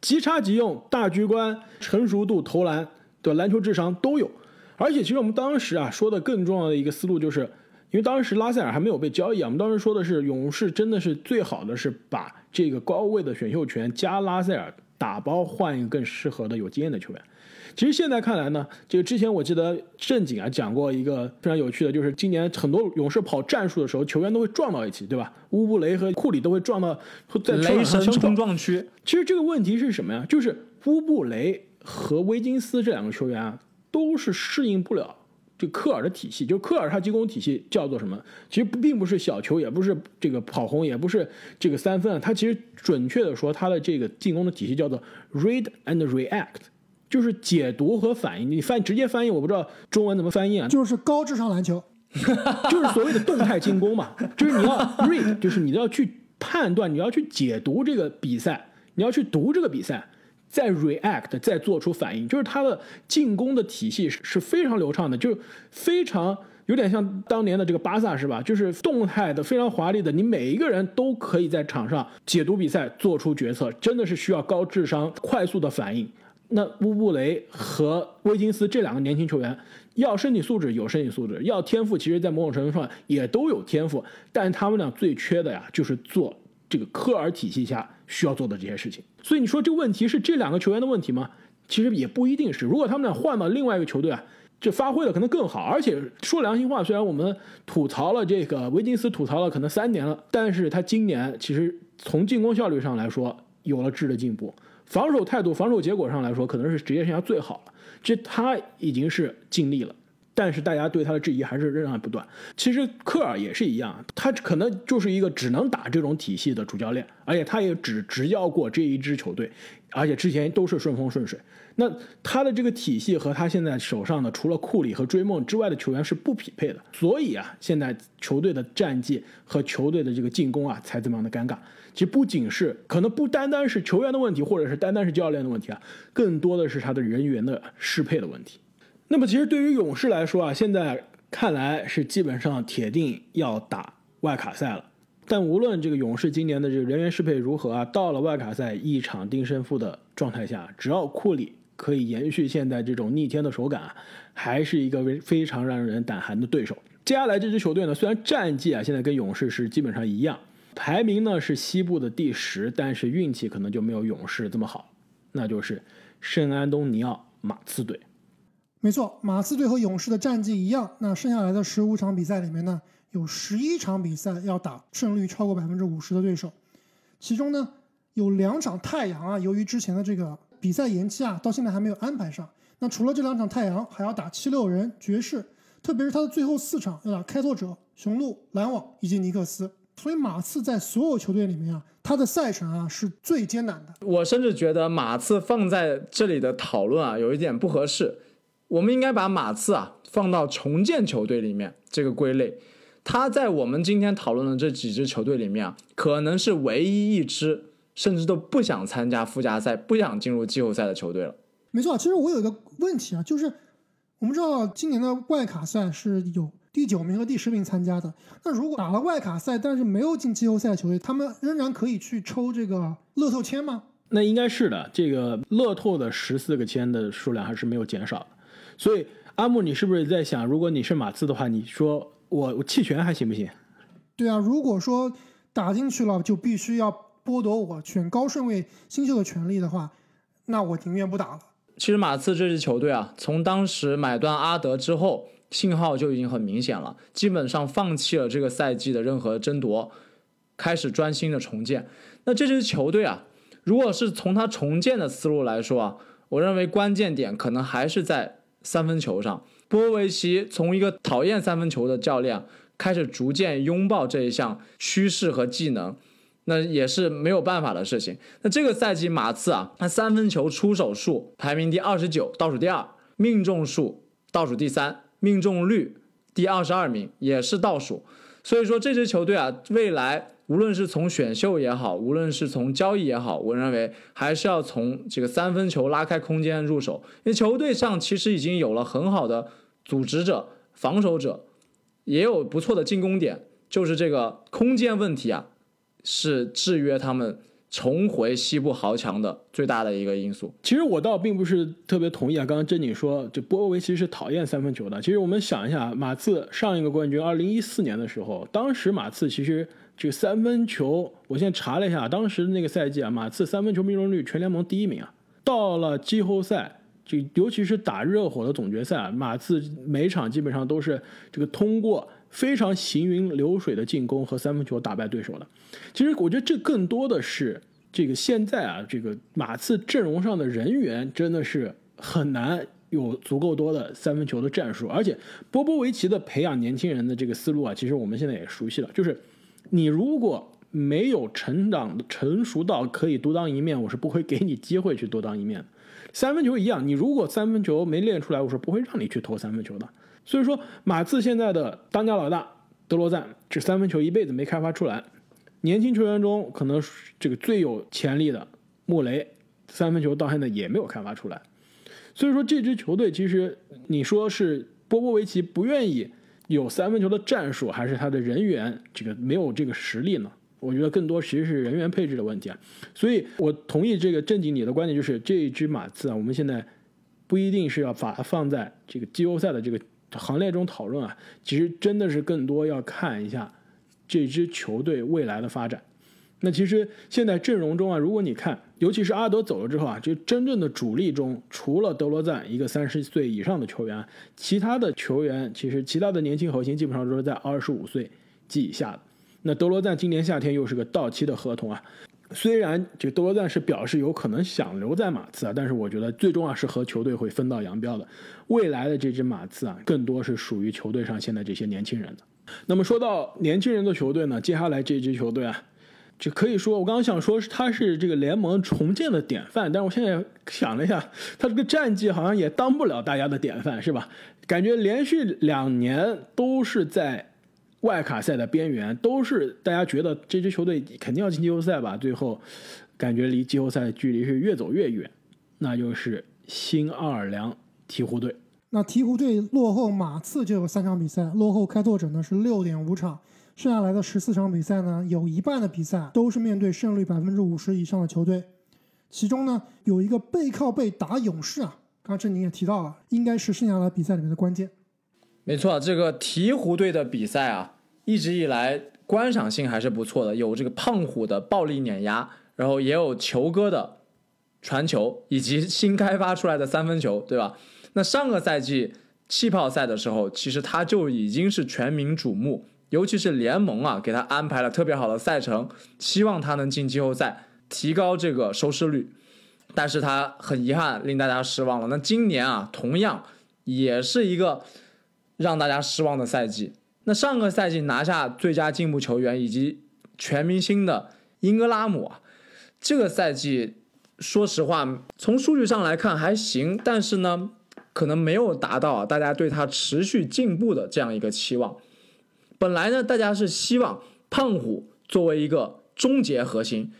即插即用，大局观、成熟度、投篮，对吧？篮球智商都有。而且，其实我们当时啊说的更重要的一个思路，就是因为当时拉塞尔还没有被交易啊，我们当时说的是勇士真的是最好的是把这个高位的选秀权加拉塞尔打包换一个更适合的有经验的球员。其实现在看来呢，这个之前我记得正经啊讲过一个非常有趣的，就是今年很多勇士跑战术的时候，球员都会撞到一起，对吧？乌布雷和库里都会撞到在雷神冲撞。撞区，其实这个问题是什么呀？就是乌布雷和威金斯这两个球员啊，都是适应不了这科尔的体系。就科尔他进攻体系叫做什么？其实并不是小球，也不是这个跑轰，也不是这个三分啊。他其实准确的说，他的这个进攻的体系叫做 read and react，就是解读和反应。你翻直接翻译，我不知道中文怎么翻译啊？就是高智商篮球，就是所谓的动态进攻嘛，就是你要 read，就是你要去判断，你要去解读这个比赛，你要去读这个比赛，再 react，再做出反应，就是他的进攻的体系是是非常流畅的，就非常有点像当年的这个巴萨是吧？就是动态的，非常华丽的，你每一个人都可以在场上解读比赛，做出决策，真的是需要高智商、快速的反应。那乌布雷和威金斯这两个年轻球员，要身体素质有身体素质，要天赋，其实在某种程度上也都有天赋，但他们俩最缺的呀，就是做这个科尔体系下需要做的这些事情。所以你说这个问题是这两个球员的问题吗？其实也不一定是。如果他们俩换到另外一个球队啊，这发挥的可能更好。而且说良心话，虽然我们吐槽了这个维金斯，吐槽了可能三年了，但是他今年其实从进攻效率上来说有了质的进步。防守态度、防守结果上来说，可能是职业生涯最好了。这他已经是尽力了，但是大家对他的质疑还是仍然不断。其实科尔也是一样，他可能就是一个只能打这种体系的主教练，而且他也只执教过这一支球队，而且之前都是顺风顺水。那他的这个体系和他现在手上的除了库里和追梦之外的球员是不匹配的，所以啊，现在球队的战绩和球队的这个进攻啊才这么样的尴尬。其实不仅是可能不单单是球员的问题，或者是单单是教练的问题啊，更多的是他的人员的适配的问题。那么其实对于勇士来说啊，现在看来是基本上铁定要打外卡赛了。但无论这个勇士今年的这个人员适配如何啊，到了外卡赛一场定胜负的状态下，只要库里。可以延续现在这种逆天的手感，还是一个非常让人胆寒的对手。接下来这支球队呢，虽然战绩啊现在跟勇士是基本上一样，排名呢是西部的第十，但是运气可能就没有勇士这么好，那就是圣安东尼奥马刺队。没错，马刺队和勇士的战绩一样，那剩下来的十五场比赛里面呢，有十一场比赛要打胜率超过百分之五十的对手，其中呢有两场太阳啊，由于之前的这个。比赛延期啊，到现在还没有安排上。那除了这两场太阳，还要打七六人、爵士，特别是他的最后四场要打开拓者、雄鹿、篮网以及尼克斯。所以马刺在所有球队里面啊，他的赛程啊是最艰难的。我甚至觉得马刺放在这里的讨论啊有一点不合适。我们应该把马刺啊放到重建球队里面这个归类。他在我们今天讨论的这几支球队里面啊，可能是唯一一支。甚至都不想参加附加赛、不想进入季后赛的球队了。没错，其实我有一个问题啊，就是我们知道今年的外卡赛是有第九名和第十名参加的。那如果打了外卡赛，但是没有进季后赛的球队，他们仍然可以去抽这个乐透签吗？那应该是的。这个乐透的十四个签的数量还是没有减少的。所以阿木，你是不是在想，如果你是马刺的话，你说我我弃权还行不行？对啊，如果说打进去了，就必须要。剥夺我选高顺位新秀的权利的话，那我宁愿不打了。其实马刺这支球队啊，从当时买断阿德之后，信号就已经很明显了，基本上放弃了这个赛季的任何争夺，开始专心的重建。那这支球队啊，如果是从他重建的思路来说啊，我认为关键点可能还是在三分球上。波维奇从一个讨厌三分球的教练，开始逐渐拥抱这一项趋势和技能。那也是没有办法的事情。那这个赛季马刺啊，他三分球出手数排名第二十九，倒数第二；命中数倒数第三，命中率第二十二名，也是倒数。所以说这支球队啊，未来无论是从选秀也好，无论是从交易也好，我认为还是要从这个三分球拉开空间入手。因为球队上其实已经有了很好的组织者、防守者，也有不错的进攻点，就是这个空间问题啊。是制约他们重回西部豪强的最大的一个因素。其实我倒并不是特别同意啊。刚刚正经说，就波维奇是讨厌三分球的。其实我们想一下，马刺上一个冠军，二零一四年的时候，当时马刺其实这三分球，我现在查了一下，当时那个赛季啊，马刺三分球命中率全联盟第一名啊。到了季后赛，就尤其是打热火的总决赛啊，马刺每场基本上都是这个通过。非常行云流水的进攻和三分球打败对手的，其实我觉得这更多的是这个现在啊，这个马刺阵容上的人员真的是很难有足够多的三分球的战术，而且波波维奇的培养年轻人的这个思路啊，其实我们现在也熟悉了，就是你如果没有成长成熟到可以独当一面，我是不会给你机会去独当一面。三分球一样，你如果三分球没练出来，我是不会让你去投三分球的。所以说，马刺现在的当家老大德罗赞，这三分球一辈子没开发出来。年轻球员中，可能这个最有潜力的穆雷，三分球到现在也没有开发出来。所以说，这支球队其实你说是波波维奇不愿意有三分球的战术，还是他的人员这个没有这个实力呢？我觉得更多其实是人员配置的问题啊。所以我同意这个正经你的观点，就是这一支马刺啊，我们现在不一定是要把它放在这个季后赛的这个。行列中讨论啊，其实真的是更多要看一下这支球队未来的发展。那其实现在阵容中啊，如果你看，尤其是阿德走了之后啊，就真正的主力中，除了德罗赞一个三十岁以上的球员，其他的球员其实其他的年轻核心基本上都是在二十五岁及以下的。那德罗赞今年夏天又是个到期的合同啊，虽然这个多罗赞是表示有可能想留在马刺啊，但是我觉得最终啊是和球队会分道扬镳的。未来的这支马刺啊，更多是属于球队上现在这些年轻人的。那么说到年轻人的球队呢，接下来这支球队啊，就可以说我刚刚想说是他是这个联盟重建的典范，但是我现在想了一下，他这个战绩好像也当不了大家的典范，是吧？感觉连续两年都是在。外卡赛的边缘都是大家觉得这支球队肯定要进季后赛吧，最后感觉离季后赛的距离是越走越远。那就是新奥尔良鹈鹕队。那鹈鹕队落后马刺就有三场比赛，落后开拓者呢是六点五场，剩下来的十四场比赛呢，有一半的比赛都是面对胜率百分之五十以上的球队。其中呢有一个背靠背打勇士啊，刚才你也提到了，应该是剩下来比赛里面的关键。没错，这个鹈鹕队的比赛啊。一直以来观赏性还是不错的，有这个胖虎的暴力碾压，然后也有球哥的传球，以及新开发出来的三分球，对吧？那上个赛季气泡赛的时候，其实他就已经是全民瞩目，尤其是联盟啊给他安排了特别好的赛程，希望他能进季后赛，提高这个收视率。但是他很遗憾，令大家失望了。那今年啊，同样也是一个让大家失望的赛季。那上个赛季拿下最佳进步球员以及全明星的英格拉姆啊，这个赛季说实话从数据上来看还行，但是呢，可能没有达到啊大家对他持续进步的这样一个期望。本来呢，大家是希望胖虎作为一个终结核心，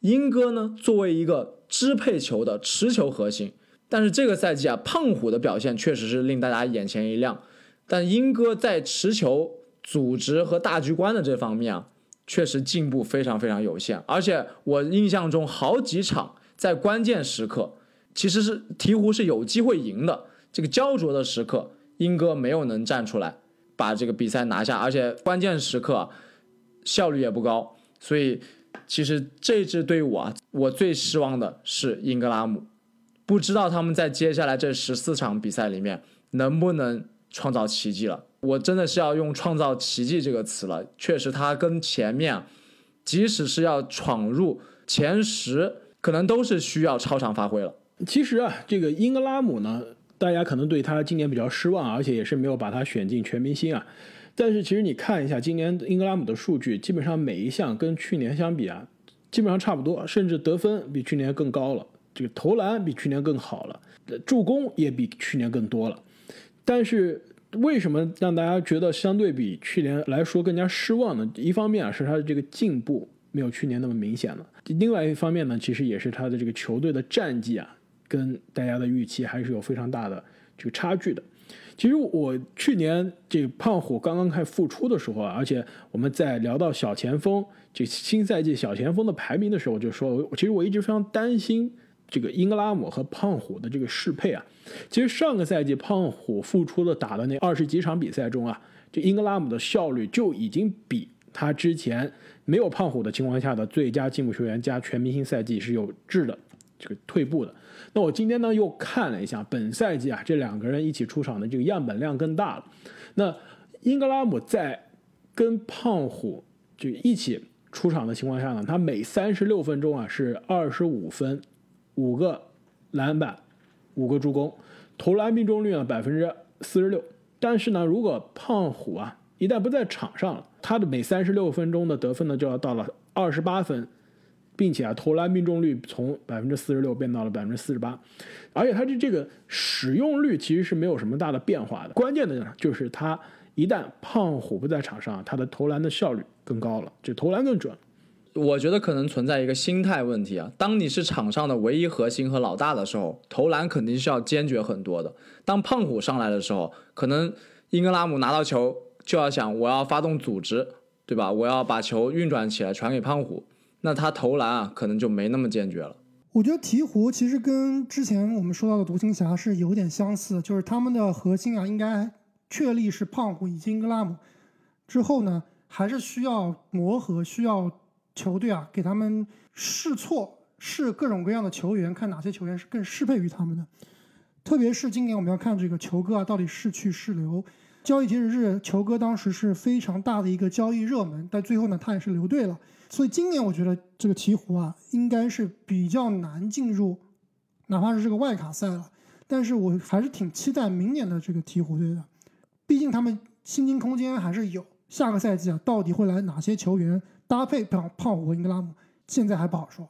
英哥呢作为一个支配球的持球核心，但是这个赛季啊，胖虎的表现确实是令大家眼前一亮。但英哥在持球、组织和大局观的这方面啊，确实进步非常非常有限。而且我印象中好几场在关键时刻，其实是鹈鹕是有机会赢的。这个焦灼的时刻，英哥没有能站出来把这个比赛拿下，而且关键时刻效率也不高。所以，其实这支队伍啊，我最失望的是英格拉姆。不知道他们在接下来这十四场比赛里面能不能。创造奇迹了，我真的是要用“创造奇迹”这个词了。确实，他跟前面，即使是要闯入前十，可能都是需要超常发挥了。其实啊，这个英格拉姆呢，大家可能对他今年比较失望，而且也是没有把他选进全明星啊。但是，其实你看一下今年英格拉姆的数据，基本上每一项跟去年相比啊，基本上差不多，甚至得分比去年更高了，这个投篮比去年更好了，助攻也比去年更多了。但是为什么让大家觉得相对比去年来说更加失望呢？一方面啊是他的这个进步没有去年那么明显了，另外一方面呢，其实也是他的这个球队的战绩啊，跟大家的预期还是有非常大的这个差距的。其实我去年这个胖虎刚刚开复出的时候啊，而且我们在聊到小前锋这新赛季小前锋的排名的时候，我就说其实我一直非常担心。这个英格拉姆和胖虎的这个适配啊，其实上个赛季胖虎复出的打的那二十几场比赛中啊，这英格拉姆的效率就已经比他之前没有胖虎的情况下的最佳进步球员加全明星赛季是有质的这个退步的。那我今天呢又看了一下本赛季啊，这两个人一起出场的这个样本量更大了。那英格拉姆在跟胖虎就一起出场的情况下呢，他每三十六分钟啊是二十五分。五个篮板，五个助攻，投篮命中率呢百分之四十六。但是呢，如果胖虎啊一旦不在场上了，他的每三十六分钟的得分呢就要到了二十八分，并且啊投篮命中率从百分之四十六变到了百分之四十八，而且他的这个使用率其实是没有什么大的变化的。关键的呢就是他一旦胖虎不在场上，他的投篮的效率更高了，就投篮更准。我觉得可能存在一个心态问题啊。当你是场上的唯一核心和老大的时候，投篮肯定是要坚决很多的。当胖虎上来的时候，可能英格拉姆拿到球就要想我要发动组织，对吧？我要把球运转起来传给胖虎，那他投篮啊可能就没那么坚决了。我觉得鹈鹕其实跟之前我们说到的独行侠是有点相似，就是他们的核心啊应该确立是胖虎以及英格拉姆，之后呢还是需要磨合，需要。球队啊，给他们试错，试各种各样的球员，看哪些球员是更适配于他们的。特别是今年我们要看这个球哥啊，到底是去是留。交易截止日，球哥当时是非常大的一个交易热门，但最后呢，他也是留队了。所以今年我觉得这个鹈鹕啊，应该是比较难进入，哪怕是这个外卡赛了。但是我还是挺期待明年的这个鹈鹕队的，毕竟他们薪金空间还是有。下个赛季啊，到底会来哪些球员搭配胖胖虎和英格拉姆，现在还不好说。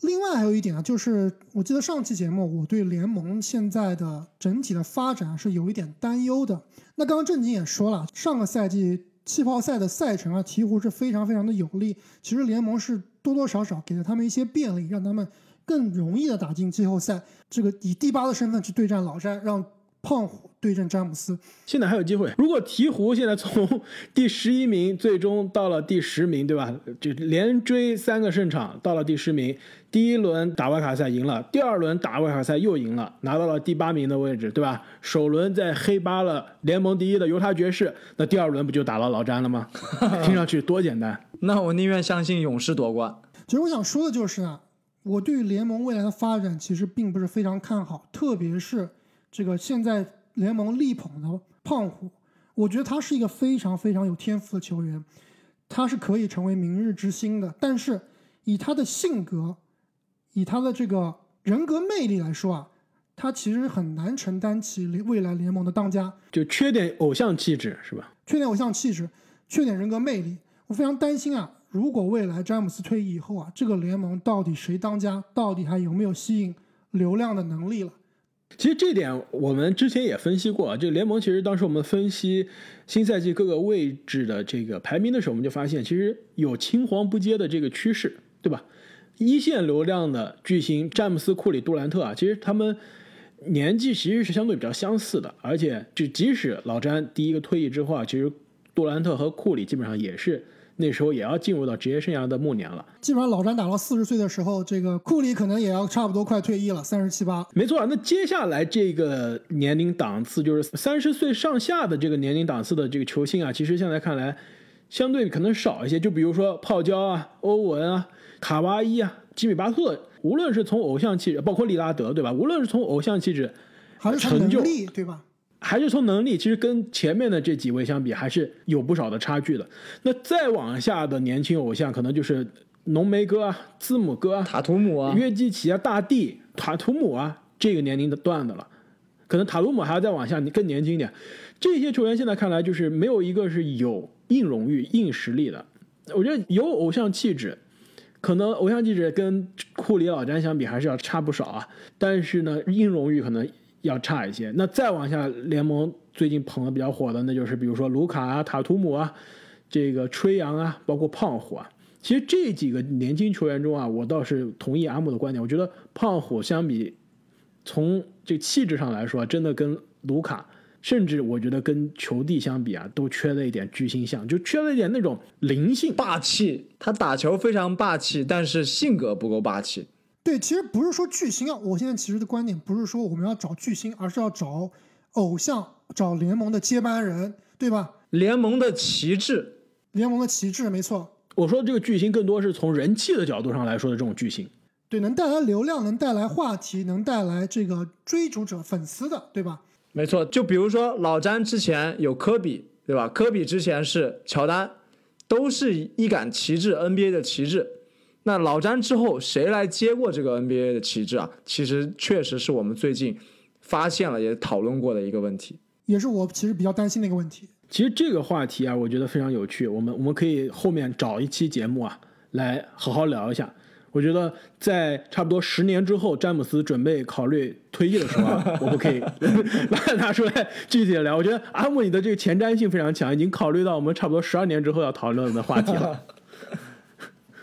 另外还有一点啊，就是我记得上期节目我对联盟现在的整体的发展是有一点担忧的。那刚刚正经也说了，上个赛季气泡赛的赛程啊，鹈鹕是非常非常的有利。其实联盟是多多少少给了他们一些便利，让他们更容易的打进季后赛。这个以第八的身份去对战老詹，让。胖虎对阵詹姆斯，现在还有机会。如果鹈鹕现在从 第十一名最终到了第十名，对吧？就连追三个胜场到了第十名，第一轮打外卡赛赢了，第二轮打外卡赛又赢了，拿到了第八名的位置，对吧？首轮在黑八了联盟第一的犹他爵士，那第二轮不就打到老詹了吗？听上去多简单。那我宁愿相信勇士夺冠。其实我想说的就是啊，我对于联盟未来的发展其实并不是非常看好，特别是。这个现在联盟力捧的胖虎，我觉得他是一个非常非常有天赋的球员，他是可以成为明日之星的。但是以他的性格，以他的这个人格魅力来说啊，他其实很难承担起未来联盟的当家。就缺点偶像气质是吧？缺点偶像气质，缺点人格魅力。我非常担心啊，如果未来詹姆斯退役以后啊，这个联盟到底谁当家，到底还有没有吸引流量的能力了？其实这点我们之前也分析过，这个联盟其实当时我们分析新赛季各个位置的这个排名的时候，我们就发现其实有青黄不接的这个趋势，对吧？一线流量的巨星詹姆斯、库里、杜兰特啊，其实他们年纪其实是相对比较相似的，而且就即使老詹第一个退役之后啊，其实杜兰特和库里基本上也是。那时候也要进入到职业生涯的暮年了。基本上老詹打到四十岁的时候，这个库里可能也要差不多快退役了，三十七八。没错，那接下来这个年龄档次，就是三十岁上下的这个年龄档次的这个球星啊，其实现在看来相对可能少一些。就比如说泡椒啊、欧文啊、卡哇伊啊、吉米巴特，无论是从偶像气质，包括利拉德，对吧？无论是从偶像气质，还是成就，对吧？还是从能力，其实跟前面的这几位相比，还是有不少的差距的。那再往下的年轻偶像，可能就是浓眉哥啊、字母哥啊、塔图姆啊、约基奇啊、大帝、塔图姆啊，这个年龄的段的了。可能塔图姆还要再往下，你更年轻一点。这些球员现在看来，就是没有一个是有硬荣誉、硬实力的。我觉得有偶像气质，可能偶像气质跟库里、老詹相比，还是要差不少啊。但是呢，硬荣誉可能。要差一些。那再往下，联盟最近捧的比较火的，那就是比如说卢卡啊、塔图姆啊、这个吹杨啊，包括胖虎啊。其实这几个年轻球员中啊，我倒是同意阿姆的观点。我觉得胖虎相比，从这气质上来说，真的跟卢卡，甚至我觉得跟球帝相比啊，都缺了一点巨星相，就缺了一点那种灵性、霸气。他打球非常霸气，但是性格不够霸气。对，其实不是说巨星啊，我现在其实的观点不是说我们要找巨星，而是要找偶像，找联盟的接班人，对吧？联盟的旗帜，联盟的旗帜，没错。我说的这个巨星更多是从人气的角度上来说的这种巨星，对，能带来流量，能带来话题，能带来这个追逐者、粉丝的，对吧？没错，就比如说老詹之前有科比，对吧？科比之前是乔丹，都是一杆旗帜，NBA 的旗帜。那老詹之后谁来接过这个 NBA 的旗帜啊？其实确实是我们最近发现了也讨论过的一个问题，也是我其实比较担心的一个问题。其实这个话题啊，我觉得非常有趣，我们我们可以后面找一期节目啊，来好好聊一下。我觉得在差不多十年之后，詹姆斯准备考虑退役的时候啊，我们可以 拿出来具体的聊。我觉得阿木你的这个前瞻性非常强，已经考虑到我们差不多十二年之后要讨论的话题了。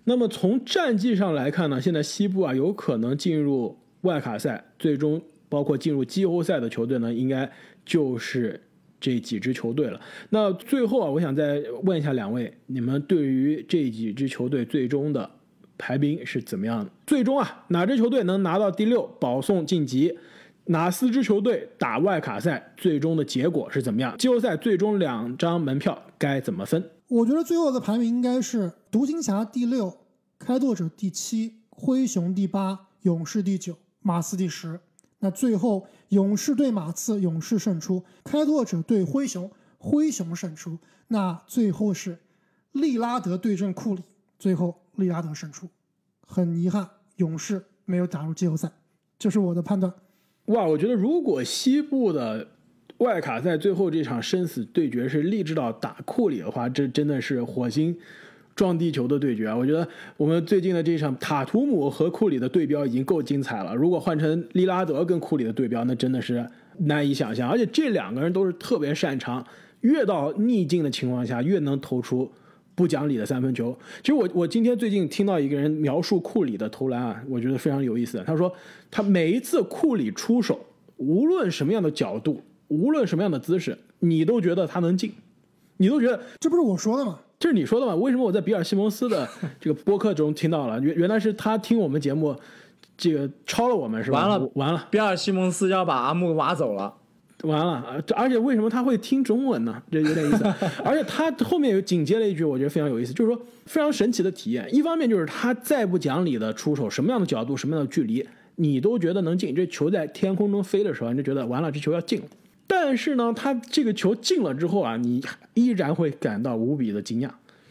那么从战绩上来看呢，现在西部啊有可能进入外卡赛，最终包括进入季后赛的球队呢，应该就是这几支球队了。那最后啊，我想再问一下两位，你们对于这几支球队最终的排兵是怎么样的？最终啊，哪支球队能拿到第六，保送晋级？哪四支球队打外卡赛，最终的结果是怎么样？季后赛最终两张门票该怎么分？我觉得最后的排名应该是独行侠第六，开拓者第七，灰熊第八，勇士第九，马刺第十。那最后勇士对马刺，勇士胜出；开拓者对灰熊，灰熊胜出。那最后是利拉德对阵库里，最后利拉德胜出。很遗憾，勇士没有打入季后赛，这是我的判断。哇，我觉得如果西部的外卡赛最后这场生死对决是励志到打库里的话，这真的是火星撞地球的对决啊！我觉得我们最近的这场塔图姆和库里的对标已经够精彩了，如果换成利拉德跟库里的对标，那真的是难以想象。而且这两个人都是特别擅长，越到逆境的情况下越能投出。不讲理的三分球。其实我我今天最近听到一个人描述库里的投篮啊，我觉得非常有意思。他说他每一次库里出手，无论什么样的角度，无论什么样的姿势，你都觉得他能进，你都觉得这不是我说的吗？这是你说的吗？为什么我在比尔西蒙斯的这个播客中听到了？原原来是他听我们节目，这个抄了我们是吧？完了完了，比尔西蒙斯要把阿木挖走了。完了，而且为什么他会听中文呢？这有点意思。而且他后面有紧接了一句，我觉得非常有意思，就是说非常神奇的体验。一方面就是他再不讲理的出手，什么样的角度，什么样的距离，你都觉得能进。这球在天空中飞的时候，你就觉得完了，这球要进了。但是呢，他这个球进了之后啊，你依然会感到无比的惊讶。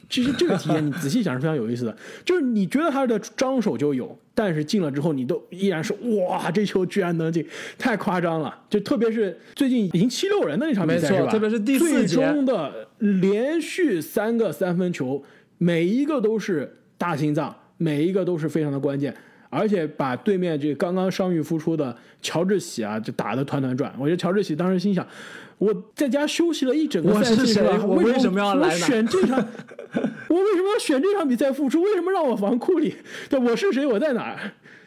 其实这个体验你仔细想是非常有意思的，就是你觉得他的张手就有，但是进了之后你都依然是哇，这球居然能进，太夸张了！就特别是最近赢七六人的那场比赛是吧？特别是第四节的连续三个三分球，每一个都是大心脏，每一个都是非常的关键。而且把对面这刚刚伤愈复出的乔治喜啊，就打得团团转。我觉得乔治喜当时心想，我在家休息了一整个赛季，我为什么要来选这场？我为什么要选这场比赛复出？为什么让我防库里？对，我是谁？我在哪儿？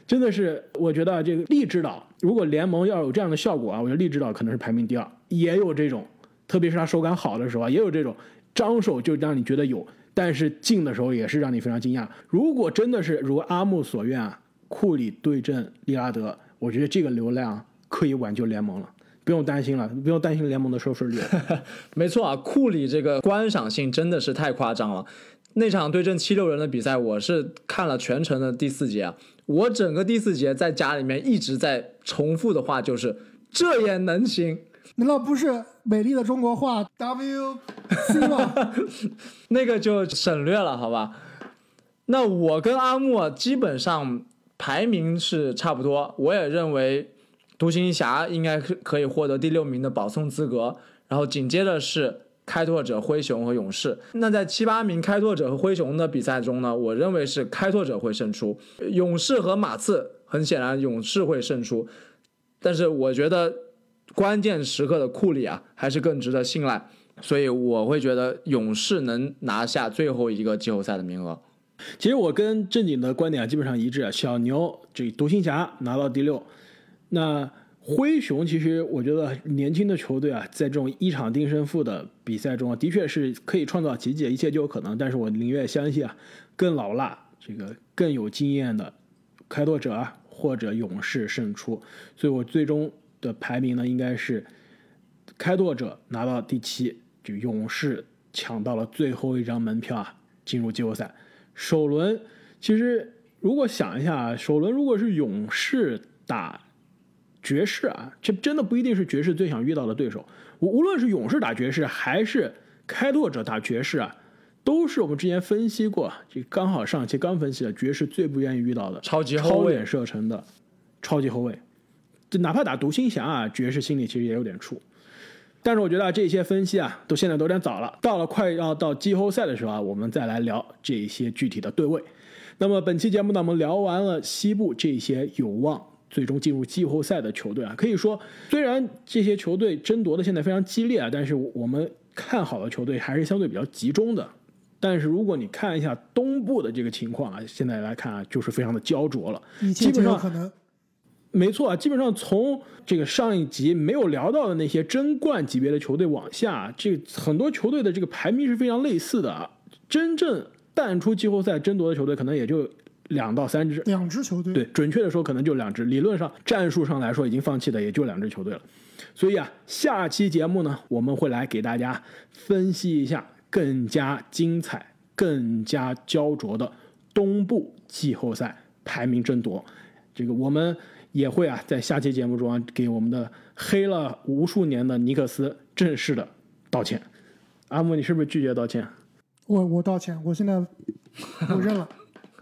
真的是，我觉得这个利指导，如果联盟要有这样的效果啊，我觉得利指导可能是排名第二。也有这种，特别是他手感好的时候啊，也有这种张手就让你觉得有，但是进的时候也是让你非常惊讶。如果真的是如阿木所愿啊。库里对阵利拉德，我觉得这个流量可以挽救联盟了，不用担心了，不用担心联盟的收视率。没错啊，库里这个观赏性真的是太夸张了。那场对阵七六人的比赛，我是看了全程的第四节啊，我整个第四节在家里面一直在重复的话就是这也能行？难道不是美丽的中国话 W C 吗？那个就省略了，好吧？那我跟阿莫基本上。排名是差不多，我也认为独行侠应该是可以获得第六名的保送资格，然后紧接着是开拓者、灰熊和勇士。那在七八名开拓者和灰熊的比赛中呢，我认为是开拓者会胜出，勇士和马刺很显然勇士会胜出，但是我觉得关键时刻的库里啊还是更值得信赖，所以我会觉得勇士能拿下最后一个季后赛的名额。其实我跟正经的观点啊基本上一致啊，小牛这独行侠拿到第六，那灰熊其实我觉得年轻的球队啊，在这种一场定胜负的比赛中啊，的确是可以创造奇迹，一切就有可能。但是我宁愿相信啊，更老辣、这个更有经验的开拓者啊或者勇士胜出，所以我最终的排名呢应该是开拓者拿到第七，就勇士抢到了最后一张门票啊，进入季后赛。首轮，其实如果想一下啊，首轮如果是勇士打爵士啊，这真的不一定是爵士最想遇到的对手。无无论是勇士打爵士，还是开拓者打爵士啊，都是我们之前分析过，这刚好上期刚分析的爵士最不愿意遇到的超级超远射程的超级后卫。就哪怕打独行侠啊，爵士心里其实也有点数。但是我觉得这些分析啊，都现在都有点早了。到了快要到季后赛的时候啊，我们再来聊这些具体的对位。那么本期节目呢，我们聊完了西部这些有望最终进入季后赛的球队啊，可以说虽然这些球队争夺的现在非常激烈啊，但是我们看好的球队还是相对比较集中的。但是如果你看一下东部的这个情况啊，现在来看啊，就是非常的焦灼了，基本上可能。没错啊，基本上从这个上一集没有聊到的那些争冠级别的球队往下，这很多球队的这个排名是非常类似的啊。真正淡出季后赛争夺的球队可能也就两到三支，两支球队。对，准确的说可能就两支。理论上战术上来说已经放弃的也就两支球队了。所以啊，下期节目呢，我们会来给大家分析一下更加精彩、更加焦灼的东部季后赛排名争夺。这个我们。也会啊，在下期节目中啊，给我们的黑了无数年的尼克斯正式的。道歉。阿木，你是不是拒绝道歉？我我道歉，我现在 我认了。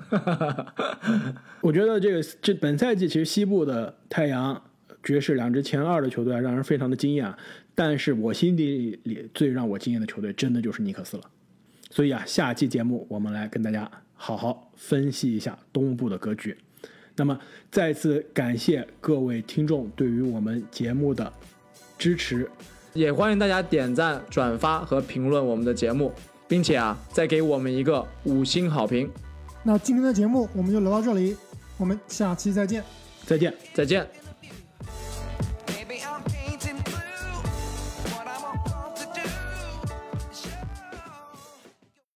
我觉得这个这本赛季其实西部的太阳、爵士两支前二的球队啊，让人非常的惊艳。但是我心底里最让我惊艳的球队，真的就是尼克斯了。所以啊，下期节目我们来跟大家好好分析一下东部的格局。那么再次感谢各位听众对于我们节目的支持，也欢迎大家点赞、转发和评论我们的节目，并且啊，再给我们一个五星好评。那今天的节目我们就聊到这里，我们下期再见。再见。再见。